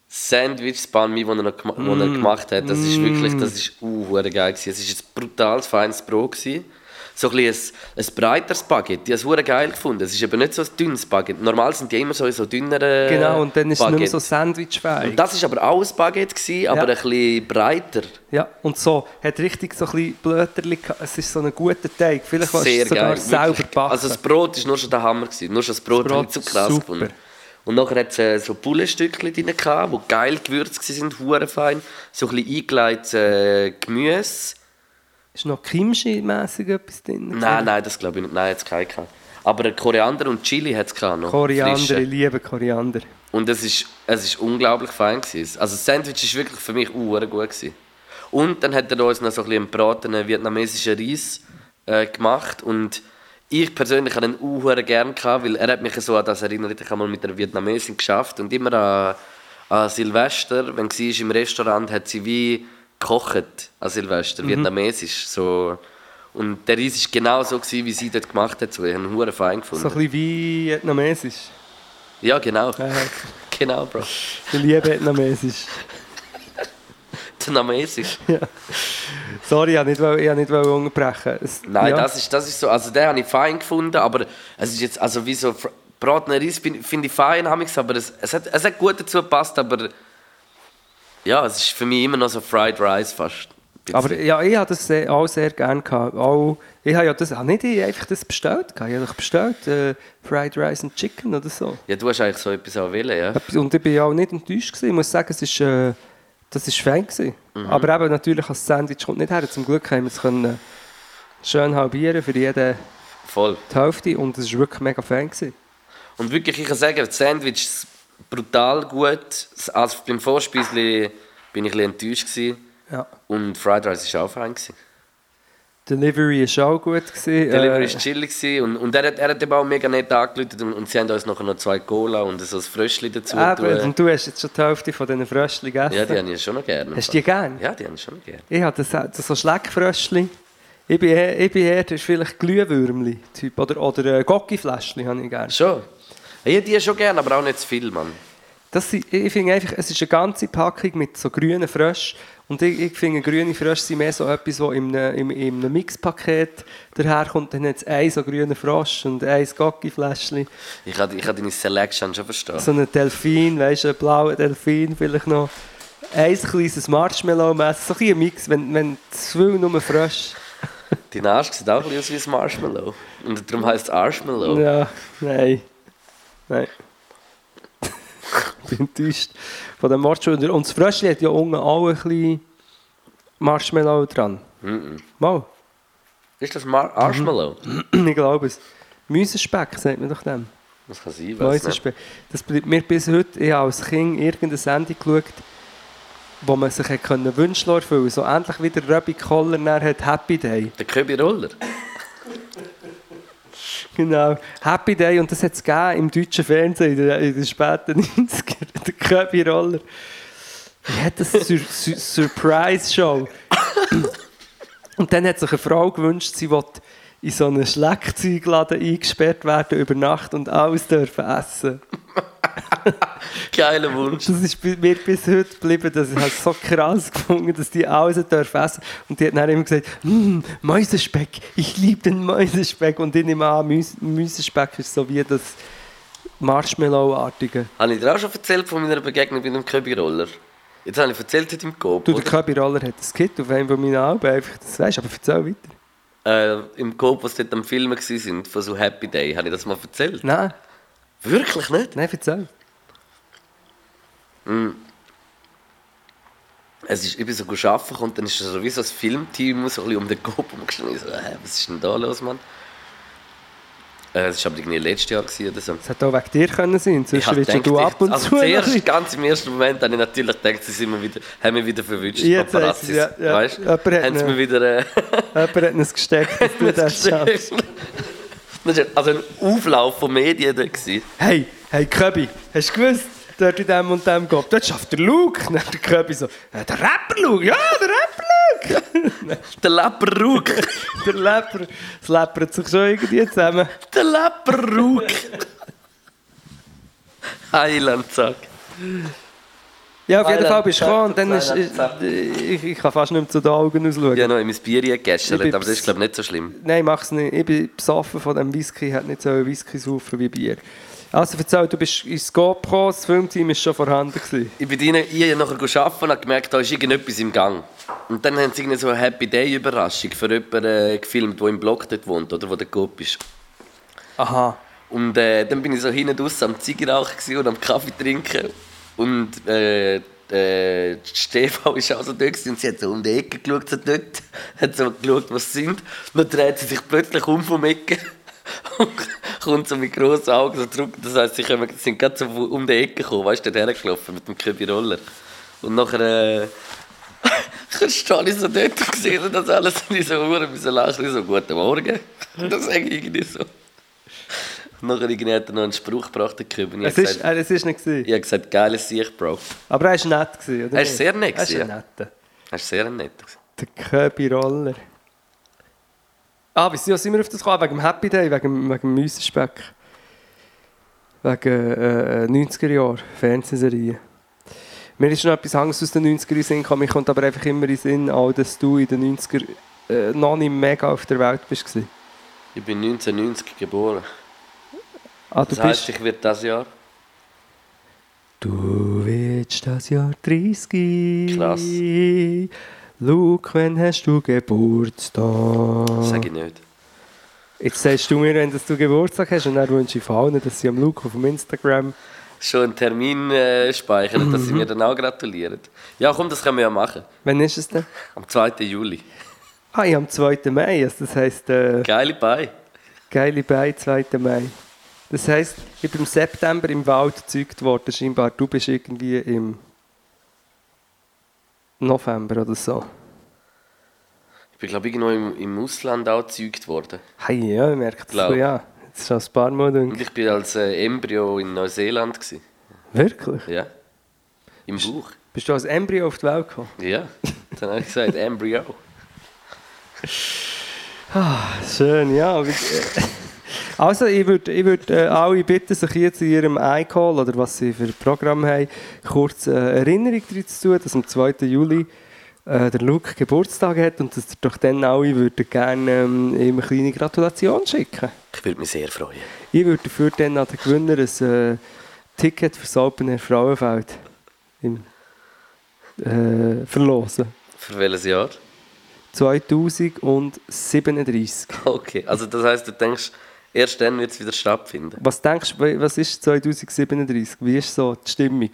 Sandwich, Banh Mi, das er, noch das er gemacht hat, das ist wirklich, das ist uh, geil gewesen. Es ist ein brutales, feines Brot gewesen. So ein, ein, ein breiteres Baguette. Ich habe es geil gefunden. Es ist eben nicht so ein dünnes Baguette. Normal sind die immer so so dünneren genau, und dann ist es nicht mehr so sandwichfähig. Und das war aber auch ein Baguette, gewesen, aber Ja. ein bisschen breiter. Ja, und so, hat richtig so ein bisschen Blöterli gehabt. Es ist so ein guter Teig. Vielleicht war Sehr es sogar geil. selber Wirklich. backen. Also das Brot war nur schon der Hammer. Gewesen. Nur schon das Brot, Das Brot zu krass super. gefunden. Und nachher hat es äh, so Bullenstückchen drin, die geil gewürzt waren, fein. So ein bisschen eingelegtes äh, Gemüse. Ist noch Kimchi-mässig etwas drin? Nein, nein, das glaube ich nicht. Nein, jetzt keinen. gehabt. Aber Koriander und Chili hat es noch. Koriander, frische. ich liebe Koriander. Und es ist, es ist unglaublich fein. Gewesen. Also das Sandwich war wirklich für mich uh, gut. Gewesen. Und dann hat er uns noch so ein bisschen einen gebratenen vietnamesischen Reis äh, gemacht. Und ich persönlich habe ihn uh, gerne gehabt, weil er hat mich so an das erinnert. Ich habe mal mit einer Vietnamesin geschafft und immer an, an Silvester, wenn sie im Restaurant, hat sie wie gekocht an Silvester, Mhm. vietnamesisch. So. Und der Reis war genau so, gewesen, wie sie dort gemacht hat. So, ich habe ihn fein So gefunden. ein bisschen wie vietnamesisch. Ja, genau. Äh, Genau, Bro. ich liebe vietnamesisch. Vietnamesisch. Sorry, ich wollte nicht, wollte- ich wollte nicht wollte unterbrechen. Es, Nein, ja. das, ist, das ist so, also den habe ich fein gefunden, aber es ist jetzt, also wie so, bratener Reis finde ich fein, aber es, es, hat, es hat gut dazu gepasst, aber ja, es ist für mich immer noch so Fried Rice fast. Aber ja, ich habe das auch sehr gerne gehabt. Auch, ich habe ja das, habe nicht ich einfach das bestellt. Ich habe bestellt, äh, Fried Rice and Chicken oder so. Ja, du hast eigentlich so etwas auch wollen, ja? Und ich bin ja auch nicht enttäuscht gewesen. Ich muss sagen, es ist, äh, das ist fein gewesen. Aber eben natürlich als Sandwich kommt nicht her. Zum Glück haben wir es können schön halbieren für jeden Voll. die Hälfte und es war wirklich mega fein gewesen. Und wirklich, ich kann sagen, das Sandwich brutal gut. Also beim Vorspeisli bin ich ein bisschen enttäuscht gewesen. Ja. Und Fried Rice war auch fein. Gewesen. Delivery war auch gut gewesen. Der Delivery Äh, war chillig und, und er, hat, er hat eben auch mega nett angerufen und, und sie haben uns nachher noch zwei Cola und so ein Fröschli dazu Eben, getan. und du hast jetzt schon die Hälfte von diesen Fröschchen gegessen. Ja, die habe ich schon noch gerne. Hast du die gern? Ja, die habe ich schon noch gerne. Ich habe das, das so Schleckfröschchen. Ich bin, eher- ich bin eher, das ist vielleicht Glühwürmli-Typ. Oder, oder äh, Gocki-Fläschchen habe ich gerne. Schon? Ja, die schon gerne, aber auch nicht zu viel, Mann. Das, ich finde einfach, es ist eine ganze Packung mit so grünen Fröschen. Und ich, ich finde, grüne Frösche sind mehr so etwas, was in einem, in, in einem Mixpaket daherkommt. Dann hat es ein so grünen Frosch und ein Gocki-Fläschchen. Ich kann, ich kann deine Selection schon verstehen. So einen Delfin, weißt du, einen blauen Delfin vielleicht noch. Ein kleines Marshmallow-Messer. So ein Mix, wenn, wenn zu viel nur Frösche. Dein Arsch sieht auch ein bisschen aus wie ein Marshmallow. Und darum heisst es Arschmallow. Ja, nein. Nein. ich bin enttäuscht von dem Marshmallow. Und das Fröschchen hat ja unten auch ein bisschen Marshmallow dran. Mhm. Mal, Ist das Mar Arschmallow? ich glaube es. Müsenspeck, sagt man doch dem. Das kann sein, weiß nicht. Mäusespeck. Das bleibt mir bis heute, ich habe als Kind irgendeine Sendung geschaut, wo man sich hat können Wünsche erfüllen konnte. So ähnlich wie der Röbi Koller hat Happy Day. Der Köbi-Roller? Genau, Happy Day und das hat es im deutschen Fernsehen in den, späten 90er, der Köbi-Roller. Wie hat das Sur Sur Surprise-Show? und dann hat sich eine Frau gewünscht, sie wollte in so einen Schleckzeugladen eingesperrt werden über Nacht und alles dürfen essen. Geiler Wunsch. Das ist mir bis heute geblieben, dass ich es so krass gefunden dass die alles dürfen essen. Und die hat dann immer gesagt, «Mm, Mäusespeck, ich liebe den Mäusespeck. Und ich nehme an, Mäus Mäusespeck ist so wie das Marshmallow-artige. Habe ich dir auch schon erzählt von meiner Begegnung mit dem Köbi-Roller? Jetzt habe ich erzählt heute im Coop. Du, der? Köbi-Roller hat ein Kit auf einem von meinen Alben, einfach, das weißt aber erzähl weiter. Äh, Im Coop, sie dort am Filmen waren, von so Happy Day, habe ich das mal erzählt? Nein, Wirklich nicht? nein, erzähl. Es ist, ich bin so gut arbeiten und dann ist so wie so ein Filmteam so ein bisschen um den Coop rumgestanden. Ich so, hä, was ist denn da los, Mann? Äh, das war aber irgendwie letztes Jahr gewesen oder so. Das hätte auch wegen dir können sein, hab willst gedacht, du ab und also zu... zuerst, ganz im ersten Moment, habe ich natürlich gedacht, sie sind mir wieder, haben mich wieder verwünscht. Jetzt Paparazzis, es, ja, ja. Weißt? Jemand Haben sie mir wieder... Äh, Jemand hat es gesteckt, dass du das schaffst. Das war also ein Auflauf von Medien da. gewesen. Hey, hey Köbi, hast du gewusst, dort in dem und dem geht, dort schafft der Luke. Dann der Köbi so, «Ja, der Rapper Luke, ja, der Rapper Luke. Der Leperrug! der Lepper, das läppert sich schon irgendwie zusammen. Der Leperrug! Heilandsack. Ja, auf jeden Fall bist du gekommen und dann ist, ich, ich kann fast nicht mehr zu den Augen ausschauen. Ich habe noch in mein Bier bin aber das ist glaube ich nicht so schlimm. Nein, mach's nicht. Ich bin besoffen von dem Whisky, ich hätte nicht so Whisky saufen wie Bier. Also erzähl, du bist ins Scope gekommen, das Filmteam war schon vorhanden. Gewesen. Ich bin ihnen, ich nachher arbeiten und habe gemerkt, da ist irgendetwas im Gang. Und dann haben sie irgendwie so eine Happy Day Überraschung für jemanden äh, gefilmt, der im Block dort wohnt oder wo der Coop ist. Aha. Und äh, dann bin ich so hinten draussen am Zigarrauchen gewesen und am Kaffee trinken. Und äh, äh, Stefan war auch so dort und sie hat so um die Ecke geschaut, so dort, hat so geschaut, was sie sind. Dann dreht sie sich plötzlich um vom Ecke und kommt so mit grossen Augen so zurück. Das heisst, sie kommen, sind gerade so um die Ecke gekommen, weißt du, dort hergelaufen mit dem Köbi-Roller. Und nachher äh, stehe ich so dort und sehe das alles und ich so müssen lachen, so «Guten Morgen». Das sage ich irgendwie so. Nachher irgendwie hat er noch einen Spruch gebracht, Köbi. Ich Es habe ist, gesagt, äh, es ist nicht gewesen. ich habe gesagt «Geiles Sicht, Bro». Aber er war nett, gewesen, oder? Er ist sehr nett Er ist ein netter. Das ist sehr nett. Der Köbi-Roller. Ah, wie sind wir auf das gekommen? Wegen dem Happy Day, wegen, dem- wegen dem Müsenspeck. Wegen äh, 90er Jahren, Fernsehserien. Mir ist noch etwas anderes aus den 90er in den Sinn gekommen. Mir kommt aber einfach immer in den Sinn, auch, dass du in den 90er äh, noch nicht mega auf der Welt bist. Ich bin 1990 geboren. Ah, Das heisst, bist... ich werde das Jahr... Du wirst das Jahr 30. Krass. Luke, wann hast du Geburtstag? Sag ich nicht. Jetzt sagst du mir, wenn du Geburtstag hast und dann wünsche ich von allen, dass sie am Luke auf dem Instagram... Schon einen Termin äh, speichern, dass sie mir dann auch gratulieren. Ja, komm, das können wir ja machen. Wann ist es denn? Am 2. Juli. Ah, ja, am 2. Mai, also das heisst... Äh, Geile Bei. Geile Bei, 2. Mai. Das heisst, ich bin im September im Wald gezeugt worden, scheinbar. Du bist irgendwie im November oder so. Ich bin, glaube ich, irgendwo im, im Ausland auch gezeugt worden. Hey, ja, ich merke das Glaub. ja. Das ist schon ein paar Monate. Und ich bin als äh, Embryo in Neuseeland. Gewesen. Wirklich? Ja. Im Bauch. Bist du als Embryo auf die Welt gekommen? Ja. Dann habe ich gesagt, Embryo. Schön, ja. Also, ich würde ich würd, äh, alle bitten, sich jetzt in ihrem iCall oder was sie für ein Programm haben, kurz äh, Erinnerung daran zu tun, dass am 2. Juli äh, der Luke Geburtstag hat und dass doch dann alle würden gerne ähm, ihm eine kleine Gratulation schicken. Ich würde mich sehr freuen. Ich würde dafür dann an den Gewinner ein äh, Ticket für das Open Air Frauenfeld im, äh, verlosen. Für welches Jahr? 2037. Okay, also das heisst, du denkst, erst dann wird es wieder stattfinden. Was denkst du, was ist 2037? Wie ist so die Stimmung?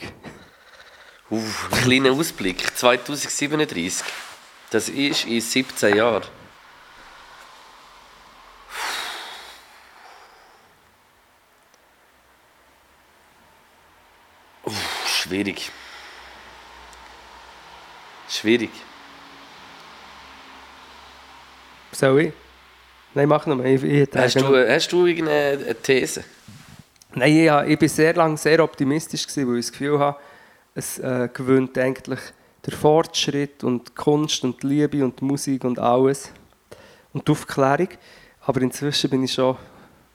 Uff, ein kleiner Ausblick. 2037. Das ist in 17 Jahren. Uff, schwierig. Schwierig. Soll ich? Nein, mach nochmal. Ich, ich Hast du, hast du irgendeine eine These? Nein, ich, ich bin sehr lange sehr optimistisch gewesen, weil ich das Gefühl habe, es äh, gewöhnt eigentlich der Fortschritt und die Kunst und die Liebe und die Musik und alles und die Aufklärung. Aber inzwischen bin ich schon,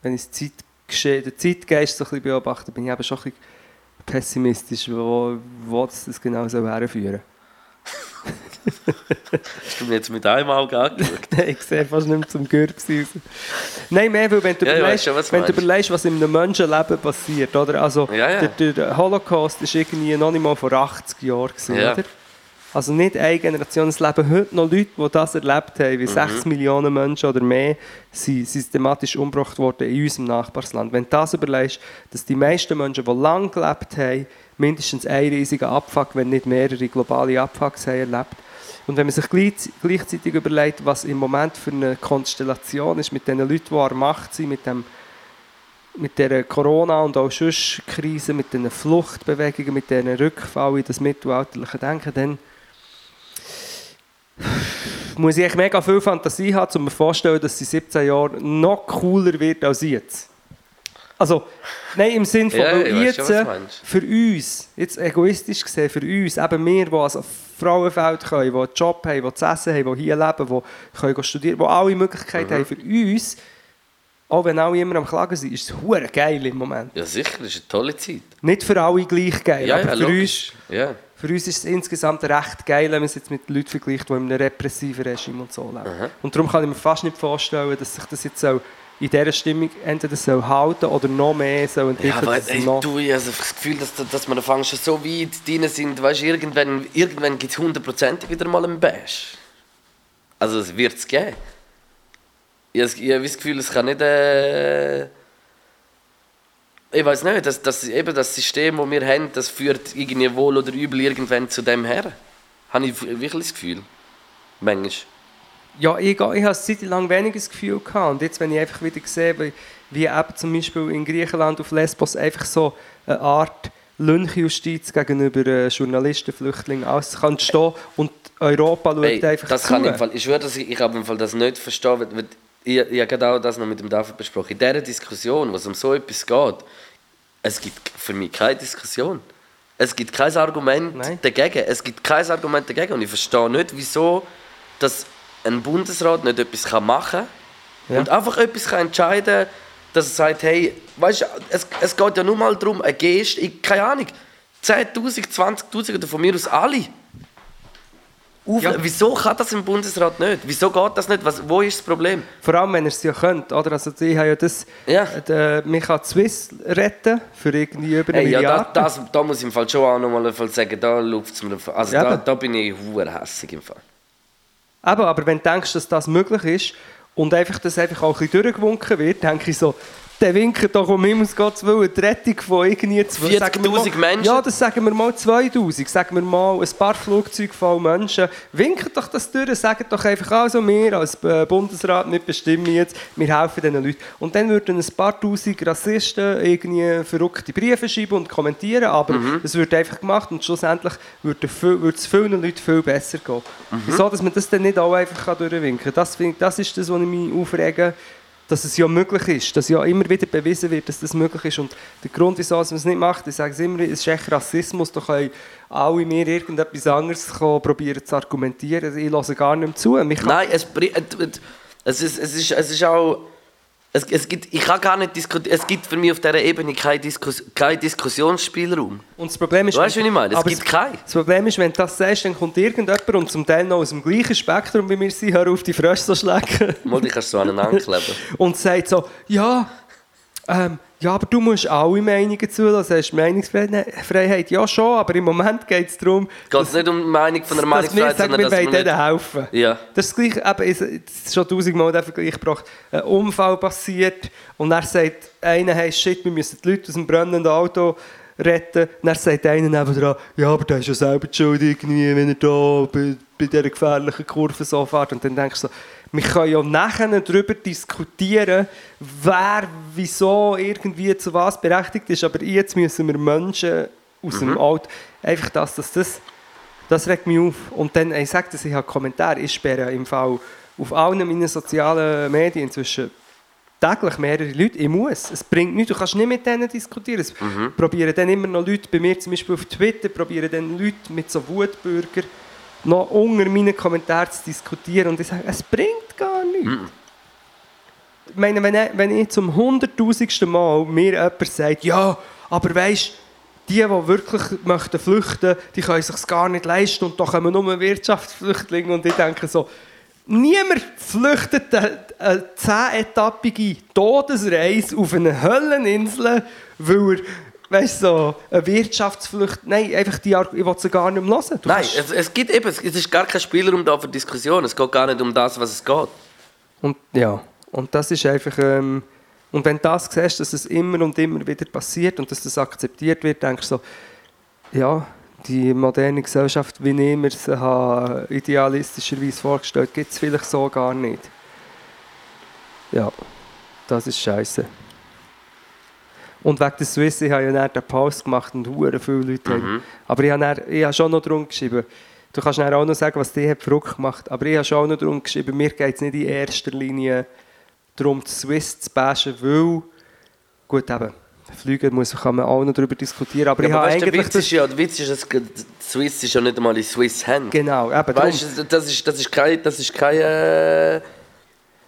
wenn ich Zeitgesche- den Zeitgeist so ein bisschen beobachte, bin ich eben schon ein bisschen pessimistisch, wo, wo das, genau so herführen Hast du mir jetzt mit einem Auge angeschaut? Nein, ich sehe fast nicht mehr zum Gürbsi raus. Nein, mehr, weil wenn du Ja, überlegst, schon, was wenn du überlegst, was in einem Menschenleben passiert, oder? Also, Ja, ja. Der, der Holocaust war irgendwie noch nicht mal vor 80 Jahren, gewesen, oder? Also nicht eine Generation, es leben heute noch Leute, die das erlebt haben, Mhm. wie 6 Millionen Menschen oder mehr sind systematisch umgebracht worden in unserem Nachbarsland. Wenn du das überlegst, dass die meisten Menschen, die lange gelebt haben, mindestens einen riesigen Abfuck, wenn nicht mehrere globale Abfucks haben erlebt. Und wenn man sich gleich- gleichzeitig überlegt, was im Moment für eine Konstellation ist mit den Leuten, die an der Macht sind, mit dem mit der Corona- und auch sonst Krise, mit den Fluchtbewegungen, mit diesen Rückfall in das mittelalterliche Denken, dann muss ich mega viel Fantasie haben, um mir vorzustellen, dass in 17 Jahren noch cooler wird als jetzt. Also, nein, im Sinn von, Ja, weil jetzt schon, meinst. für uns, jetzt egoistisch gesehen, für uns, eben wir, die als Frauenfeld können, die einen Job haben, die zu essen haben, die hier leben, die können studieren, die alle Möglichkeiten Mhm. haben, für uns, auch wenn alle immer am Klagen sind, ist es hure geil im Moment. Ja, sicher, das ist eine tolle Zeit. Nicht für alle gleich geil, Ja, aber ja, für, uns. Ja. für uns ist es insgesamt recht geil, wenn man es jetzt mit Leuten vergleicht, die in einem repressiven Regime und so leben. Mhm. Und darum kann ich mir fast nicht vorstellen, dass sich das jetzt so in dieser Stimmung entweder soll halten oder noch mehr soll Ja, entwickeln aber dass es ey, noch du, ich habe das Gefühl, dass, dass wir da fang schon so weit drin sind. Weißt du, irgendwann, irgendwann gibt es hundertprozentig wieder mal einen Bash. Also, es wird es geben. Ich habe ich habe das Gefühl, es kann nicht. Äh, ich weiß nicht, dass, dass eben das System, das wir haben, das führt irgendwie wohl oder übel irgendwann zu dem her. Habe ich wirklich das Gefühl. Manchmal. Ja, ich, ich habe eine Zeit lang weniger das Gefühl gehabt. Und jetzt, wenn ich einfach wieder sehe, wie, wie eben zum Beispiel in Griechenland auf Lesbos einfach so eine Art Lynchjustiz gegenüber äh, Journalisten, Flüchtlingen, alles kann stehen und Europa schaut Ey, einfach das zu. kann ich, im Fall, ich schwöre, dass ich, ich habe im Fall das nicht verstehen, weil, ich, ich habe genau das noch mit dem David besprochen. In dieser Diskussion, wo es um so etwas geht, es gibt für mich keine Diskussion. Es gibt kein Argument Nein. dagegen. Es gibt kein Argument dagegen. Und ich verstehe nicht, wieso dass ein Bundesrat nicht etwas kann machen kann Ja. und einfach etwas kann entscheiden dass er sagt, hey, weißt du, es, es geht ja nur mal darum, eine Geste, ich, keine Ahnung, 10'000, 20'000 oder von mir aus alle. Auf, Ja. Wieso kann das im Bundesrat nicht? Wieso geht das nicht? Was, wo ist das Problem? Vor allem, wenn er es ja könnte. Oder? Also, ich habe ja das, Ja. äh, man kann die Swiss retten für irgendwie über eine Hey, ja, da, Milliarde. das, da muss ich im Fall schon auch noch mal sagen, da läuft es mir. Also Ja, da, da bin ich hässig im Fall. Eben, aber wenn du denkst, dass das möglich ist und einfach das einfach auch ein bisschen durchgewunken wird, denke ich so, der winkt doch um Himmels Gottes Willen die Rettung von irgendwie zwei- sagen wir mal- 40'000 Menschen? Ja, das sagen wir mal 2000, sagen wir mal ein paar Flugzeuge voll Menschen. Winkt doch das durch, sagt doch einfach, also wir als äh, Bundesrat, wir bestimmen jetzt, wir helfen diesen Leuten. Und dann würden ein paar Tausend Rassisten irgendwie verrückte Briefe schreiben und kommentieren, aber Mhm. es wird einfach gemacht und schlussendlich würde es vielen Leuten viel besser gehen. Mhm. Wieso, dass man das dann nicht auch einfach durchwinken kann. Das, das ist das, was ich mich aufrege, dass es ja möglich ist, dass ja immer wieder bewiesen wird, dass das möglich ist. Und der Grund, wieso man es nicht macht, ich sage es immer, es ist echt Rassismus, da können alle mir irgendetwas anderes probieren zu argumentieren. Ich höre gar nicht mehr zu. Nein, es, äh, es, ist, es, ist, es ist auch. Es, es gibt, ich kann gar nicht diskutieren. Es gibt für mich auf dieser Ebene keinen Diskus, kein Diskussionsspielraum. Und das Problem ist, Weißt du, wie ich meine? Es gibt keinen. Das Problem ist, wenn du das sagst, dann kommt irgendjemand und zum Teil noch aus dem gleichen Spektrum wie wir sind, hör auf die Frösche zu schlecken. Mal, die kannst du so aneinander kleben. und sagt so, ja, ähm, ja, aber du musst alle Meinungen zulassen, hast Meinungsfreiheit, ja schon, aber im Moment geht es darum, Geht es nicht um die Meinung von der dass wir Meinungsfreiheit, sondern wir dass nicht... helfen. Ja. Das ist das Gleiche, eben, ist, schon tausendmal der Vergleich gebracht, ein Unfall passiert und er sagt einer, hey, shit, wir müssen die Leute aus dem brennenden Auto retten. Und dann sagt einer nebenan, ja, aber der ist ja selber die schuld, irgendwie, wenn er da bei, bei dieser gefährlichen Kurve so fährt. Und dann denkst du so, wir können ja nachher darüber diskutieren, wer wieso irgendwie zu was berechtigt ist, aber jetzt müssen wir Menschen aus dem Auto, einfach das, dass das das regt mich auf. Und dann, ich sage das, ich habe Kommentare, ich sperre im Fall auf allen meinen sozialen Medien inzwischen täglich mehrere Leute. Ich muss. Es bringt nichts. Du kannst nicht mit denen diskutieren. Es probieren dann immer noch Leute, bei mir zum Beispiel auf Twitter, probieren dann Leute mit so Wutbürger noch unter meinen Kommentaren zu diskutieren. Und ich sage, es bringt gar nichts. Ich meine, wenn ich, wenn ich zum hunderttausendsten Mal mir jemand sagt, ja, aber weisst die, die wirklich möchten flüchten, die können sich gar nicht leisten und da kommen nur Wirtschaftsflüchtlinge und ich denke so, niemand flüchtet eine, eine zehnetappige Todesreise auf eine Hölleninsel, weil er, weißt du, so, eine Wirtschaftsflucht, nein, einfach die, Ar- ich will sie gar nicht mehr hören. Du Nein, kannst- es, es gibt eben, es es ist gar kein Spielraum da für Diskussion. Es geht gar nicht um das, was es geht. Und ja, und das ist einfach. Ähm, und wenn du das siehst, dass es immer und immer wieder passiert und dass das akzeptiert wird, denkst du so, ja, die moderne Gesellschaft, wie ich mir sie habe, idealistischerweise vorgestellt, gibt es vielleicht so gar nicht. Ja, das ist scheiße. Und wegen der Swiss, ich habe ja dann den Post gemacht und hure viele Leute haben. Aber ich habe, dann, ich habe schon noch drum geschrieben. Du kannst dann auch noch sagen, was die hat verrückt gemacht. Aber ich habe schon auch noch drum geschrieben, mir geht es nicht in erster Linie darum, die Swiss zu bashen, weil, gut eben, Flüge muss, kann man auch noch darüber diskutieren, aber Ja, ich aber weißt, der Witz das... ist ja, der Witz ist, dass die Swiss ist ja nicht einmal in Swiss Hand. Genau, eben Weißt darum. du, das ist, das ist kein, das ist kein äh,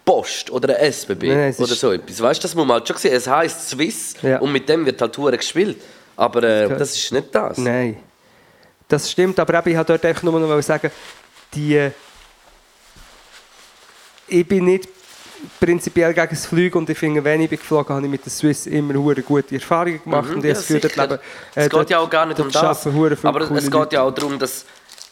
Post oder ein SBB Nein, es oder so etwas. Weißt du, das muss man halt schon sehen. Es heisst Swiss Ja. und mit dem wird halt Tour gespielt. Aber äh, Okay. das ist nicht das. Nein. Das stimmt, aber ich wollte dort einfach nur noch sagen, die... Ich bin nicht prinzipiell gegen das Fliegen und ich finde, wenn ich bin geflogen habe ich mit der Swiss immer hure gute Erfahrungen gemacht Mhm, und ich ja, das Gefühl, dort leben... es äh, geht ja auch gar nicht um dort das. Aber es geht ja auch darum, dass,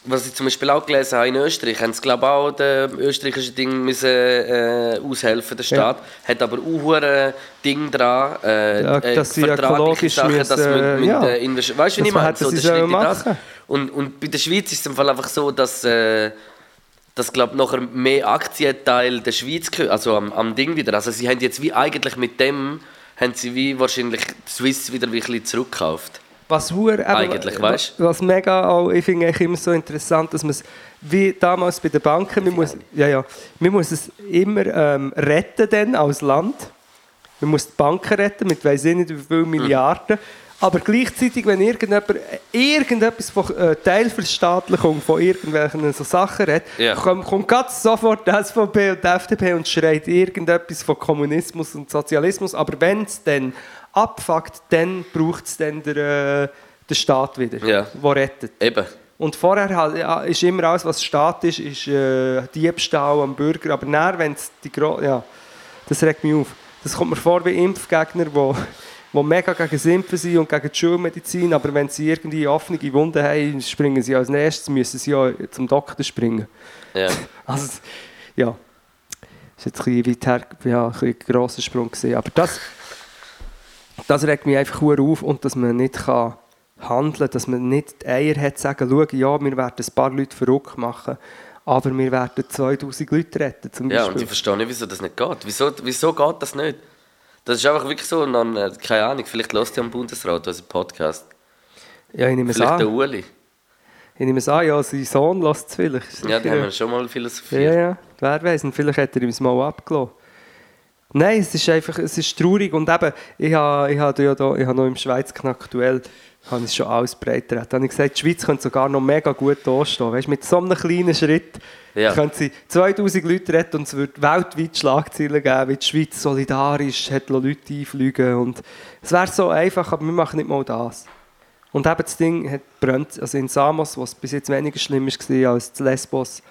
was ich zum Beispiel auch gelesen habe in Österreich, haben sie glaube ich auch dem österreichischen Ding müssen, äh, aushelfen, der Staat. Hat aber auch ein Ding dran, äh, Ja, äh, dass sie vertragliche Sachen, dass man mit, ja. äh, Weißt du, wie ich meine? So, das machen. Und, und bei der Schweiz ist es im Fall einfach so, dass... Äh, dass glaub, nachher mehr Aktienteil der Schweiz gehört, also am, am Ding wieder. Also sie haben jetzt wie eigentlich mit dem haben sie wie wahrscheinlich die Swiss wieder ein bisschen zurückgekauft. Was hure, Eigentlich, weißt Was mega auch, ich finde immer so interessant, dass man es, wie damals bei den Banken, man muss, ja, ja, man muss es immer ähm, retten dann als Land. Man muss die Banken retten mit weiss ich nicht wie vielen Milliarden. Aber gleichzeitig, wenn irgendjemand irgendetwas von äh, Teilverstaatlichung von irgendwelchen so Sachen redet, Ja. kommt, kommt ganz sofort die SVP und die FDP und schreit irgendetwas von Kommunismus und Sozialismus. Aber wenn es dann abfuckt, dann braucht es dann der, äh, der Staat wieder, der rettet. Eben. Und vorher halt, ja, ist immer alles, was Staat ist, ist äh, Diebstahl am Bürger. Aber dann, wenn es die Gro ja, das regt mich auf. Das kommt mir vor wie Impfgegner, die die mega gegen das Impfen sind und gegen die Schulmedizin, aber wenn sie irgendwie offene Wunden haben, springen sie als nächstes, müssen sie ja zum Doktor springen. Ja. Also, ja, das ist jetzt ein bisschen, weit her, ja, ein, ein grosser Sprung gewesen. Aber das, das regt mich einfach auf und dass man nicht kann handeln dass man nicht die Eier hat, sagen, schau, ja, wir werden ein paar Leute verrückt machen, aber wir werden 2000 Leute retten, zum Ja, Beispiel. und ich verstehe nicht, wieso das nicht geht. Wieso, wieso geht das nicht? Das ist einfach wirklich so, und dann, äh, keine Ahnung, vielleicht lässt ja am Bundesrat unseren Podcast. ja, ich nehme es Vielleicht der an. Uli. Ich nehme es an, ja, sein Sohn lässt es vielleicht. Ja, die sicher- haben wir schon mal Ja, philosophiert. ja, wer weiß, und vielleicht hat er ihm es mal abgelassen. Nein, es ist einfach, es ist traurig und eben, ich habe, ich habe, ja da, ich habe noch im Schweiz aktuell habe ich schon alles breiter. Da habe ich gesagt, die Schweiz könnte sogar noch mega gut dastehen. Weißt, mit so einem kleinen Schritt Ja. könnte sie 2000 Leute retten und es würde weltweit Schlagzeilen geben, wie die Schweiz solidarisch hat Leute einfliegen und es wäre so einfach, aber wir machen nicht mal das. Und eben das Ding hat brennt, also in Samos, was bis jetzt weniger schlimm war als in Lesbos,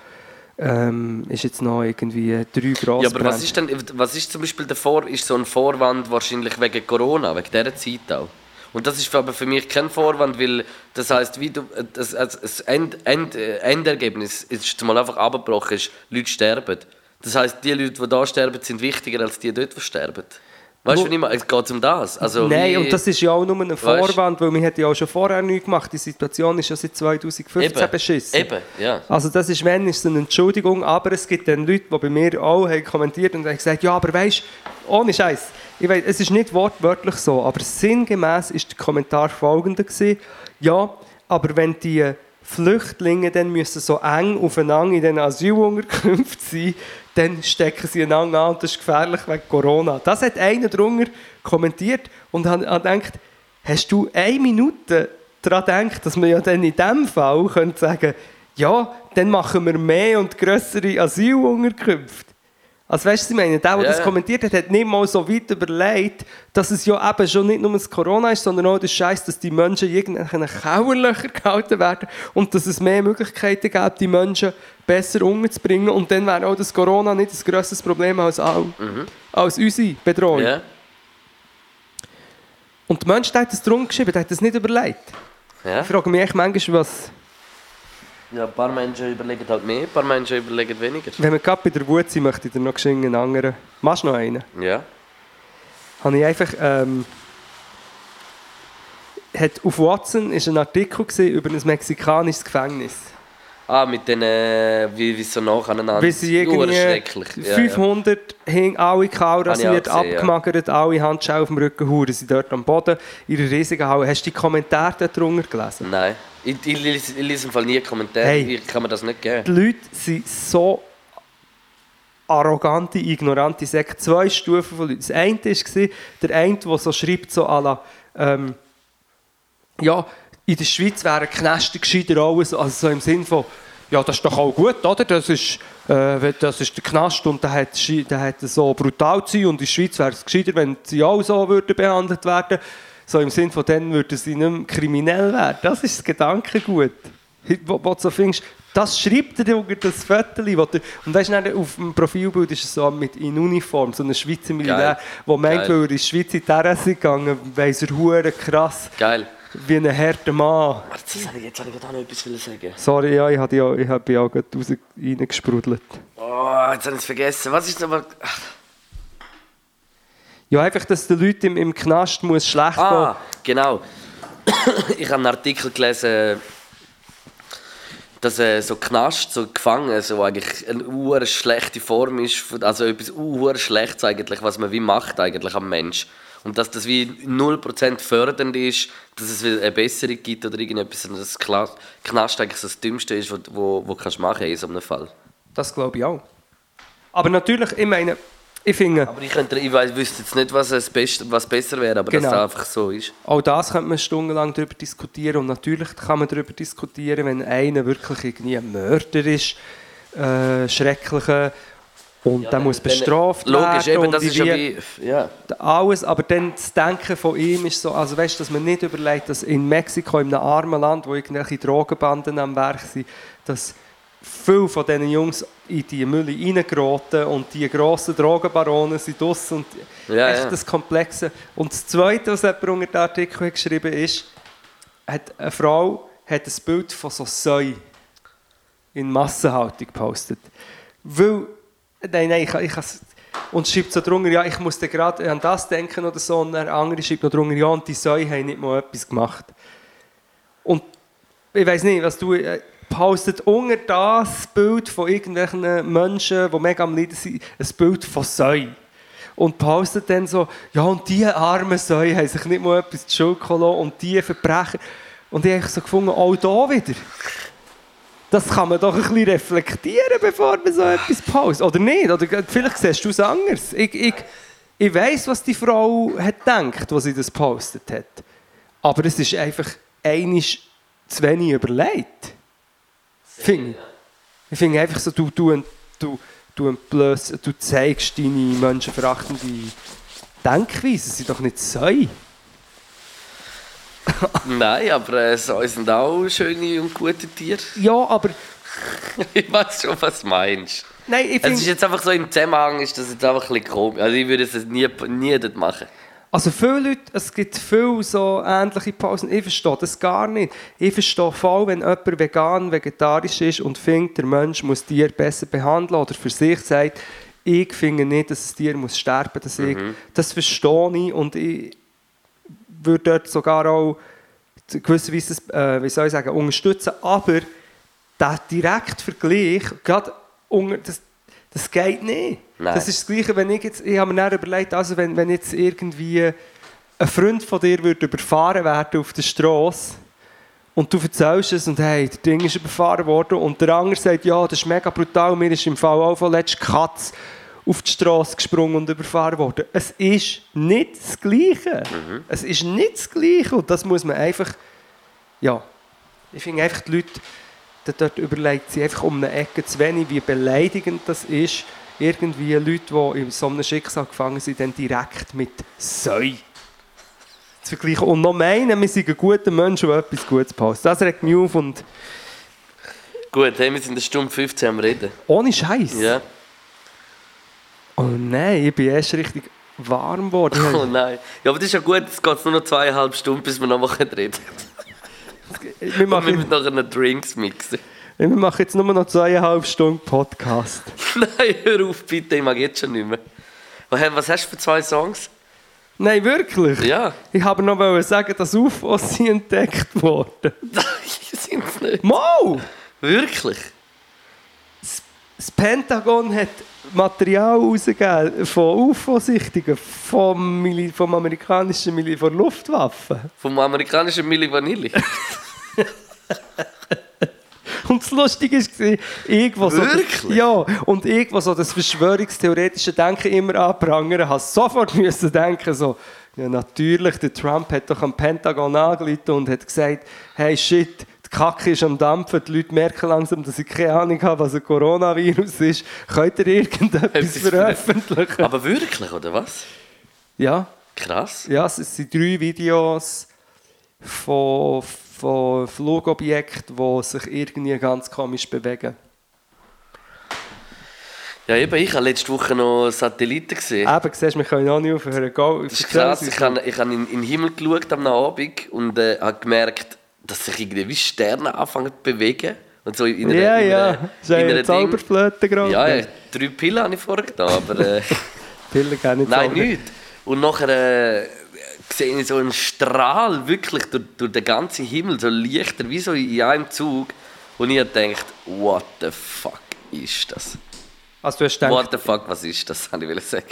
ähm, ist jetzt noch irgendwie drei grosse Ja, aber was ist denn, was ist zum Beispiel der Vor, ist so ein Vorwand wahrscheinlich wegen Corona, wegen dieser Zeit auch? Und das ist aber für mich kein Vorwand, weil das heißt, wie du, das, also das End, End, äh, Endergebnis ist mal einfach abgebrochen, ist, Leute sterben. Das heißt, die Leute, die da sterben, sind wichtiger als die dort, die sterben. Weißt du, wie ich meine? Es geht um das. Also, Nein, und das ist ja auch nur ein Vorwand, weil wir hätten ja auch schon vorher nichts gemacht. Die Situation ist ja seit 2015 eben, beschissen. Eben, ja. Also das ist, wenn, ist es eine Entschuldigung, aber es gibt dann Leute, die bei mir auch haben kommentiert und haben gesagt, ja, aber weißt ohne Scheiß, ich weiß, es ist nicht wortwörtlich so, aber sinngemäß ist der Kommentar folgender gewesen, ja, aber wenn die Flüchtlinge dann müssen so eng aufeinander in den Asylunterkünften sein, dann stecken sie einander an und das ist gefährlich wegen Corona. Das hat einer drunter kommentiert und hat, hat gedacht, hast du eine Minute daran gedacht, dass man ja dann in diesem Fall könnte sagen ja, dann machen wir mehr und grössere Asylunterkünfte. Also weißt du, ich meine, der, der Ja, das kommentiert hat, hat nicht mal so weit überlegt, dass es ja eben schon nicht nur das Corona ist, sondern auch der Scheiß, dass die Menschen in irgendwelchen Kauerlöchern gehalten werden und dass es mehr Möglichkeiten gibt, die Menschen besser umzubringen und dann wäre auch das Corona nicht ein grösseres Problem als, all, als unsere Bedrohung. ja. Und der Mensch der hat das drum geschrieben, hat das nicht überlegt. ja. Ich frage mich echt manchmal, was, Ja, ein paar Menschen überlegen halt mehr, ein paar Menschen überlegen weniger. wenn wir gerade bei der Wut sind, möchte ich dir noch einen anderen. Machst du noch einen? Ja. habe ich einfach ähm, hat auf Watson ist ein Artikel über ein mexikanisches Gefängnis. Ah, mit den, äh, wie, wie so nacheinander. Wie sie irgendwie schrecklich. Ja, ja. 500 hingen alle kahl ich rasiert, auch gesehen, ja. abgemagert, alle Handschellen auf dem Rücken, Huren sind dort am Boden, ihre riesigen Hauen. Hast du die Kommentare dort drunter gelesen? Nein. Ich, ich, lese, ich lese im Fall nie Kommentare. Hey. Ich kann mir das nicht geben. Die Leute sind so arrogante, ignorante Säcke. Zwei Stufen von Leuten. Das eine war, der eine, der so schreibt, so à la, ähm, ja, in der Schweiz wären Knäste gescheiter alles, also so im Sinn von, ja, das ist doch auch gut, oder? Das ist, äh, das ist der Knast und der hat, der hat so brutal zu sein und in der Schweiz wäre es gescheiter, wenn sie auch so würden behandelt werden So im Sinn von, dann würden sie nicht mehr kriminell werden. Das ist das Gedankengut. Wo, wo du so findest, das schreibt er unter das Viertel. Und weißt du, auf dem Profilbild ist es so mit in Uniform, so ein Schweizer Militär, Geil. der meint, Geil. weil er in die Schweiz in die gegangen weiss er krass, Geil. Wie ein harter Mann. Jetzt habe ich, jetzt habe ich gerade noch etwas sagen. Sorry, ja, ich habe ja, ich habe ja auch gerade raus reingesprudelt. Oh, jetzt habe ich es vergessen. Was ist aber... Ach, Ja, einfach, dass den Leuten im, im Knast muss schlecht Ah, genau. ich habe einen Artikel gelesen, dass äh, so Knast, so Gefangen, so eigentlich eine ur schlechte Form ist, also etwas ur schlechtes eigentlich, was man wie macht eigentlich am Mensch. Und dass das wie 0% fördernd ist, dass es wieder eine Besserung gibt oder irgendetwas, und dass Kla- Knast eigentlich das Dümmste ist, was wo, wo kannst du machen in so einem Fall. Das glaube ich auch. Aber natürlich, ich meine, ich finde, Aber ich, könnte, ich weiss, wüsste jetzt nicht, was, das Beste, was besser wäre, aber Genau. dass das einfach so ist. auch das könnte man stundenlang darüber diskutieren. Und natürlich kann man darüber diskutieren, wenn einer wirklich irgendwie ein Mörder ist, äh, schrecklicher, und der muss bestraft Logisch, werden. eben, und das ist ja wie... Ja. alles, aber dann das Denken von ihm ist so, also weißt, dass man nicht überlegt, dass in Mexiko, in einem armen Land, wo irgendwelche Drogenbanden am Werk sind, dass viele von diesen Jungs in die Mülle reingeraten und die grossen Drogenbaronen sind draussen und Ja, echt ja. das Komplexe. Und das Zweite, was jemand unter den Artikel hat geschrieben ist, hat eine Frau hat ein Bild von so Säu in Massenhaltung gepostet. Weil, nein, nein, ich, ich und schreibt so drunter, ja, ich musste gerade an das denken oder so, und der andere schreibt noch drunter, ja, und die Säu haben nicht mal etwas gemacht. Und ich weiß nicht, was du äh, postet unter das Bild von irgendwelchen Menschen, die mega am Leiden sind, ein Bild von Säu. Und postet dann so, ja, und die armen Säu haben sich nicht mal etwas zu Schuld gelassen und die Verbrecher. Und ich habe so gefunden, auch da wieder. Das kann man doch ein bisschen reflektieren, bevor man so etwas postet. Oder nicht? Oder vielleicht siehst du es anders. Ich, ich, ich weiss, was die Frau hat gedacht, als sie das gepostet hat. Aber es ist einfach einisch zu wenig überlegt. Finde ich. Finde einfach so, du, du, du, du, entblöss- du zeigst deine menschenverachtende Denkweise. Sie sind doch nicht so. Nein, aber äh, so sind auch schöne und gute Tiere. Ja, aber Ich weiß schon, was du meinst. nein, ich Es ist finde... jetzt einfach so im Zusammenhang, ist das jetzt einfach ein bisschen komisch. Also ich würde es nie, nie dort machen. Also viele Leute, es gibt viele so ähnliche Pausen. Ich verstehe das gar nicht. Ich verstehe voll, wenn jemand vegan, vegetarisch ist und findet, der Mensch muss Tier besser behandeln oder für sich sagt, ich finde nicht, dass das Tier muss sterben muss. Ich, das verstehe ich und ich würde dort sogar auch gewisserweise, das, äh, wie soll ich sagen, unterstützen. Aber der direkte Vergleich, gerade unter, das, das geht nicht. Nein. Das ist das Gleiche, wenn ich jetzt, ich habe mir dann überlegt, also wenn, wenn jetzt irgendwie ein Freund von dir würde überfahren werden auf der Straße und du erzählst es und hey, der Ding ist überfahren worden und der andere sagt, ja, das ist mega brutal, mir ist im Fall auch von letzter Katz auf die Straße gesprungen und überfahren worden. Es ist nicht das Gleiche. Es ist nicht das Gleiche und das muss man einfach, ja, ich finde einfach die Leute, da- dort überlegt sie einfach um eine Ecke zu wenig, wie beleidigend das ist, irgendwie Leute, die in so einem Schicksal gefangen sind, dann direkt mit «Säu» zu vergleichen. Und noch meinen, wir sind ein guter Mensch, der etwas Gutes passt. Das regt mich auf und Gut, hey, wir sind eine Stunde 15 am Reden. ohne Scheiß. Ja. Oh nein, ich bin erst richtig warm geworden. Oh nein. Ja, aber das ist ja gut, es geht nur noch zweieinhalb Stunden, bis wir noch mal reden wir. Wir machen, müssen nachher einen Drinks mixen. wir machen jetzt nur noch zweieinhalb Stunden Podcast. Nein, hör auf bitte, ich mag jetzt schon nicht mehr. Was hast du für zwei Songs? Nein, wirklich? Ja. Ich habe noch sagen, dass UFOs sind entdeckt worden. Nein, sind es nicht. Mau! Wirklich? Das Pentagon hat Material rausgegeben von UFO-Sichtungen vom, vom amerikanischen Mili von Luftwaffen. Vom amerikanischen Milli Vanilli. Und das Lustige war, irgendwo so... Wirklich? Ja, und irgendwo so das verschwörungstheoretische Denken immer anprangern, habe sofort müssen denken, so, ja natürlich, der Trump hat doch am Pentagon angerufen und hat gesagt, hey shit, Kacke ist am Dampfen, die Leute merken langsam, dass ich keine Ahnung habe, was ein Coronavirus ist. Könnt ihr irgendetwas Etwas veröffentlichen? Aber wirklich, oder was? Ja, Krass. ja, es sind drei Videos von, von Flugobjekten, die sich irgendwie ganz komisch bewegen. Ja, eben, ich habe letzte Woche noch Satelliten gesehen. Eben, siehst du, wir können auch nicht aufhören. Go, Das ist krass. Ich habe, ich habe in, in den Himmel geschaut am Abend und äh, habe gemerkt, dass sich irgendwie wie Sterne anfangen zu bewegen. Und so in einer, Ja, in ja, einer, ja in einer eine Zauberflöte gerade. Ja, ja, drei Pillen habe ich vorher getan, aber äh, Pillen gehen nicht nein, nicht. Und nachher äh, sehe ich so einen Strahl wirklich durch, durch den ganzen Himmel, so leichter, wie so in einem Zug. Und ich gedacht, what the fuck ist das? Also du hast gedacht, What the fuck, was ist das, habe ich sagen.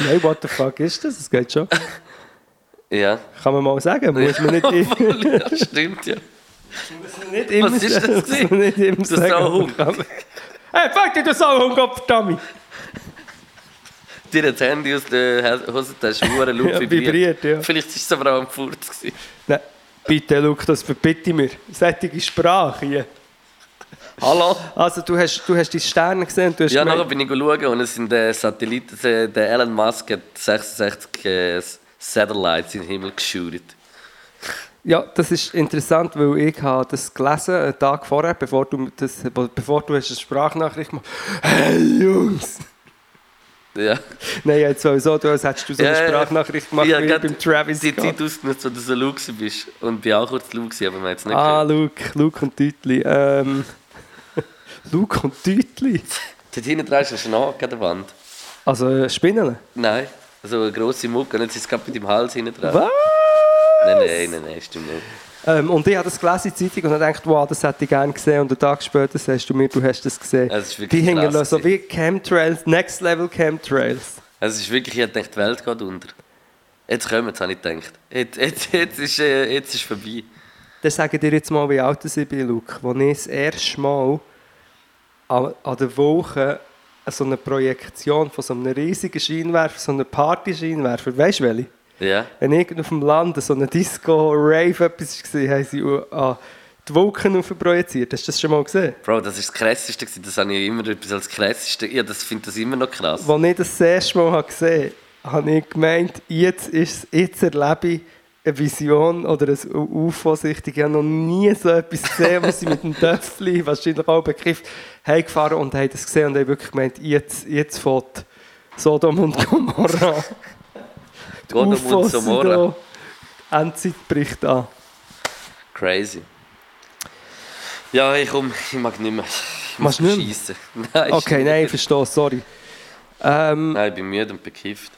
nein, what the fuck ist das? Das geht schon. Ja. Kann man mal sagen, muss man nicht, ja, stimmt, ja. nicht immer Was ist das gewesen? nicht immer sagen. Sauhund. Hey, fuck dich, du Sauhund, Kopfdummy! Dir hat das Handy aus der Hosentasche hure laut Ja, vibriert. vibriert, ja. Vielleicht war es aber auch am Furz. Nein, bitte, Luke, das verbitte mir. Sättige Sprache hier. Hallo? Also, du hast, du hast die Sterne gesehen du hast Ja, gemeint- nachher bin ich schauen und es sind äh, Satelliten. äh, Der Elon Musk hat 66 äh, Satellites in den Himmel geschürt. Ja, das ist interessant, weil ich habe das gelesen, einen Tag vorher, bevor du, das, bevor du hast eine Sprachnachricht machst. Hey Jungs! Ja. Nein, jetzt so, so du, als hättest du so eine Ja. Sprachnachricht gemacht Ja, wie beim Travis Die Scott. Zeit ausgenutzt, wo du so Luke bist. Und bin auch kurz Luke, aber man hat es nicht Ah, gehört. Luke, Luke und Deutli. Ähm, Luke und Deutli? Dort hinten dran ist ein Schnack an der Wand. Also äh, Spinnen? Nein, so eine grosse Mucke und jetzt ist es gerade mit dem Hals hinten dran. Was? Nein, nein, nein, nein, stimmt nicht. Ähm, und ich habe das gelesen in der Zeitung und habe gedacht, wow, das hätte ich gerne gesehen. Und einen Tag später sagst du mir, du hast das gesehen. Wirklich Die hängen krass so wie Chemtrails, Next Level Chemtrails. Also es ist wirklich, ich dachte, die Welt geht unter. Jetzt kommen jetzt habe ich gedacht. Jetzt, jetzt, jetzt, ist, äh, jetzt ist vorbei. Dann sage dir jetzt mal, wie alt ich bin, Luke. Als ich das erste Mal an, an der Woche so eine Projektion von so einem riesigen Scheinwerfer, so einem Party-Scheinwerfer, weißt du welche? Ja. Wenn irgendwo auf dem Land so eine Disco-Rave etwas war, haben sie an die Wolken projiziert. Hast du das schon mal gesehen? Bro, das ist das Krasseste. Das habe ich immer etwas als Krasseste. Ja, das finde das immer noch krass. Als ich das, das erste Mal gesehen habe, habe ich gemeint, jetzt, ist, jetzt erlebe ich eine Vision oder ein UFO-Sichtung. Ich habe noch nie so etwas gesehen, wo sie mit dem Töpfchen, wahrscheinlich auch bekifft, heimgefahren und haben das gesehen und haben wirklich gemeint, jetzt, jetzt fährt Sodom und Gomorra. Sodom und Gomorra. Endzeit bricht an. Crazy. Ja, ich komm, ich mag nicht mehr. Ich muss. Nein, Okay, nein, ich verstehe, sorry. Ähm, Nein, ich bin müde und bekifft.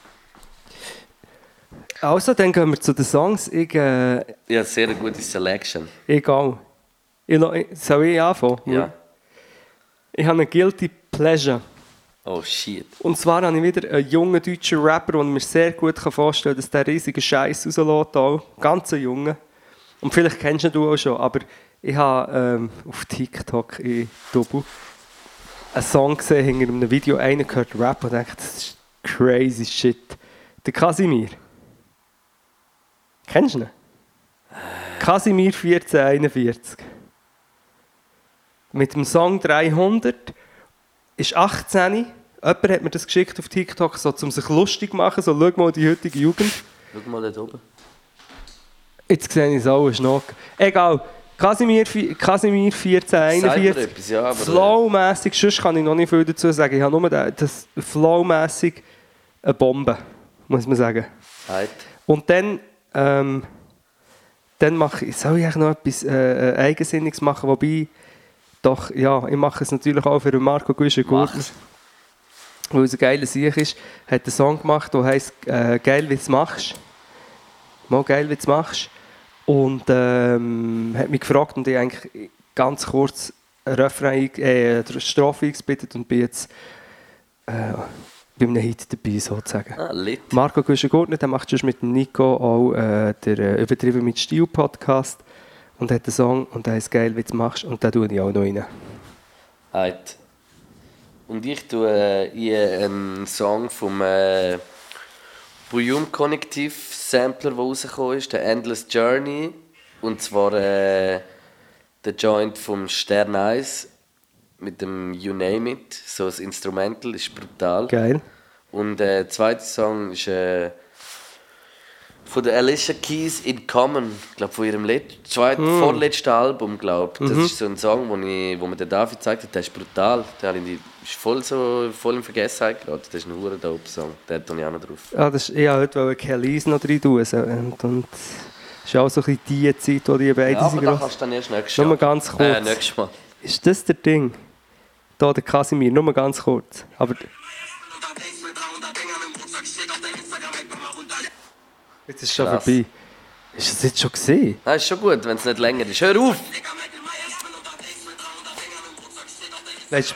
Also, dann gehen wir zu den Songs. Ich, äh, Ja, sehr eine gute Selection. egal. Ich, soll ich anfangen? Ja. Ich habe einen Guilty Pleasure. Oh shit. Und zwar habe ich wieder einen jungen deutschen Rapper, den ich mir sehr gut vorstellen kann, dass der riesige Scheiß rauslässt. Auch. Ganz ein Junge. Und vielleicht kennst ihn du auch schon, aber ich habe ähm, auf TikTok in Double einen Song gesehen, hinter einem Video, einer gehört Rap und dachte, das ist crazy shit. Der Casimir. Kennst du ihn? Casimir 1441. Mit dem Song 300 ist 18. Jemand hat mir das geschickt auf TikTok, so, um sich lustig zu machen, so, schau mal die heutige Jugend. Schau mal dort oben. Jetzt sehe ich es auch, Schnock. Egal. Casimir, vi- Casimir Sagt mir 1441. etwas, ja, aber... Flowmässig, sonst kann ich noch nicht viel dazu sagen. Ich habe nur das Flowmässig eine Bombe, muss man sagen. Äh, halt. Und dann, ähm, dann mache ich, soll ich noch etwas äh, äh, Eigensinniges machen, wobei, doch, ja, ich mache es natürlich auch für Marco Guschen gut, weil es ein geiler Sieg ist, hat einen Song gemacht, der heisst äh, «Geil, wie du es machst». Mal «Geil, wie du es machst». Und ähm, hat mich gefragt und ich habe eigentlich ganz kurz ein Refrain, eing- äh, eine Strophe eingebittet und bin jetzt äh, bei einem Hit dabei, sozusagen. Ah, lit. Marco Guschen-Gurtner, der macht schon mit Nico auch äh, der äh, «Übertrieben mit Stil» Podcast und hat einen Song und der heißt «Geil, wie du machst» und den tue ich auch noch rein. Halt. Und ich tue äh, in einen Song vom äh, Bouillon Connective Sampler, der rausgekommen ist, der Endless Journey. Und zwar äh, der Joint vom Stern 1 mit dem You Name It. So das Instrumental ist brutal. Geil. Und äh, der zweite Song ist äh, von der Alicia Keys in Common, ich glaube von ihrem zweiten, Hm. vorletzten Album, glaube Das Mhm. ist so ein Song, wo, ich, wo mir der David gezeigt hat, der ist brutal. Der habe die- ist voll so voll in Vergessenheit geraten. Das ist ein hure dope Song. Den tue ich auch noch drauf. Ja, das ist, ich wollte Kellys noch rein tun und, ist auch so ein bisschen die Zeit, wo die beiden Ja, aber sind da gross. kannst du dann erst nächstes Nur Jahr. ganz kurz. Äh, nächstes Mal. Ist das der Ding? Da der Casimir, nur ganz kurz. Aber jetzt ist es schon Krass. vorbei. Ist das jetzt schon gesehen? Ah, ist schon gut, wenn es nicht länger ist. Hör auf! Weißt du,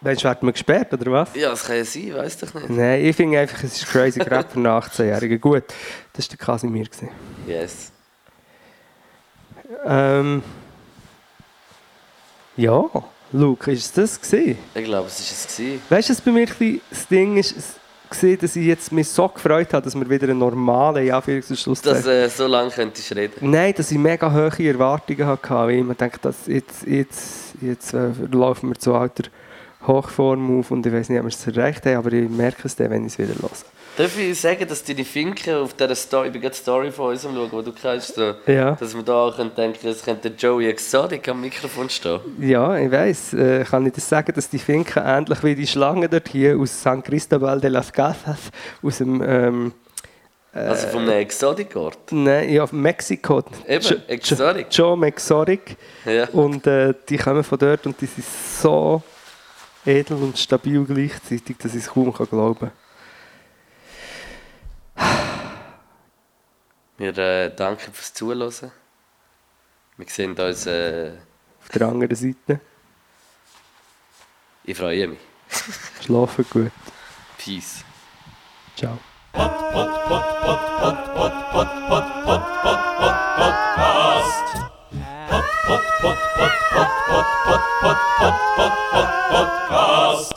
weißt, werden wir gesperrt oder was? Ja, das kann ja sein, weiss doch nicht. Nein, ich finde einfach, es ist crazy Rap für einen 18-Jährigen. Gut, das war der Casimir. gewesen. Yes. Ähm, ja, Luke, ist das gesehen? Ich glaube, es war es. gewesen. Weißt du, was bei mir ein das Ding ist, es- gesehen, dass ich jetzt mich so gefreut habe, dass wir wieder einen normalen, Schluss Dass äh, so lange könntest du reden. Nein, dass ich mega hohe Erwartungen hatte, weil ich mir denke, dass jetzt, jetzt, jetzt äh, laufen wir zu alter Hochform auf und ich weiß nicht, ob wir es erreicht haben, aber ich merke es dann, wenn ich es wieder höre. Darf ich sagen, dass deine Finken auf dieser Story, ich bin gerade die Story von uns am schauen, die du kennst, da, Ja. dass wir da auch denken es könnte Joey Exotic am Mikrofon stehen. Ja, ich weiss. Äh, kann ich das sagen, dass die Finken ähnlich wie die Schlangen dort hier aus San Cristobal de las Casas, aus dem, ähm, Also von einem Exotic-Ort. nein, ja, Mexiko. Eben, Jo- Exotic. Jo- Joe Exotic. Ja. Und äh, die kommen von dort und die sind so edel und stabil gleichzeitig, dass ich es kaum kann glauben wir äh, danken fürs Zuhören. Wir sehen uns äh, auf der anderen Seite. Ich freue mich. Schlafe gut. Peace. Ciao. Podcast. Podcast.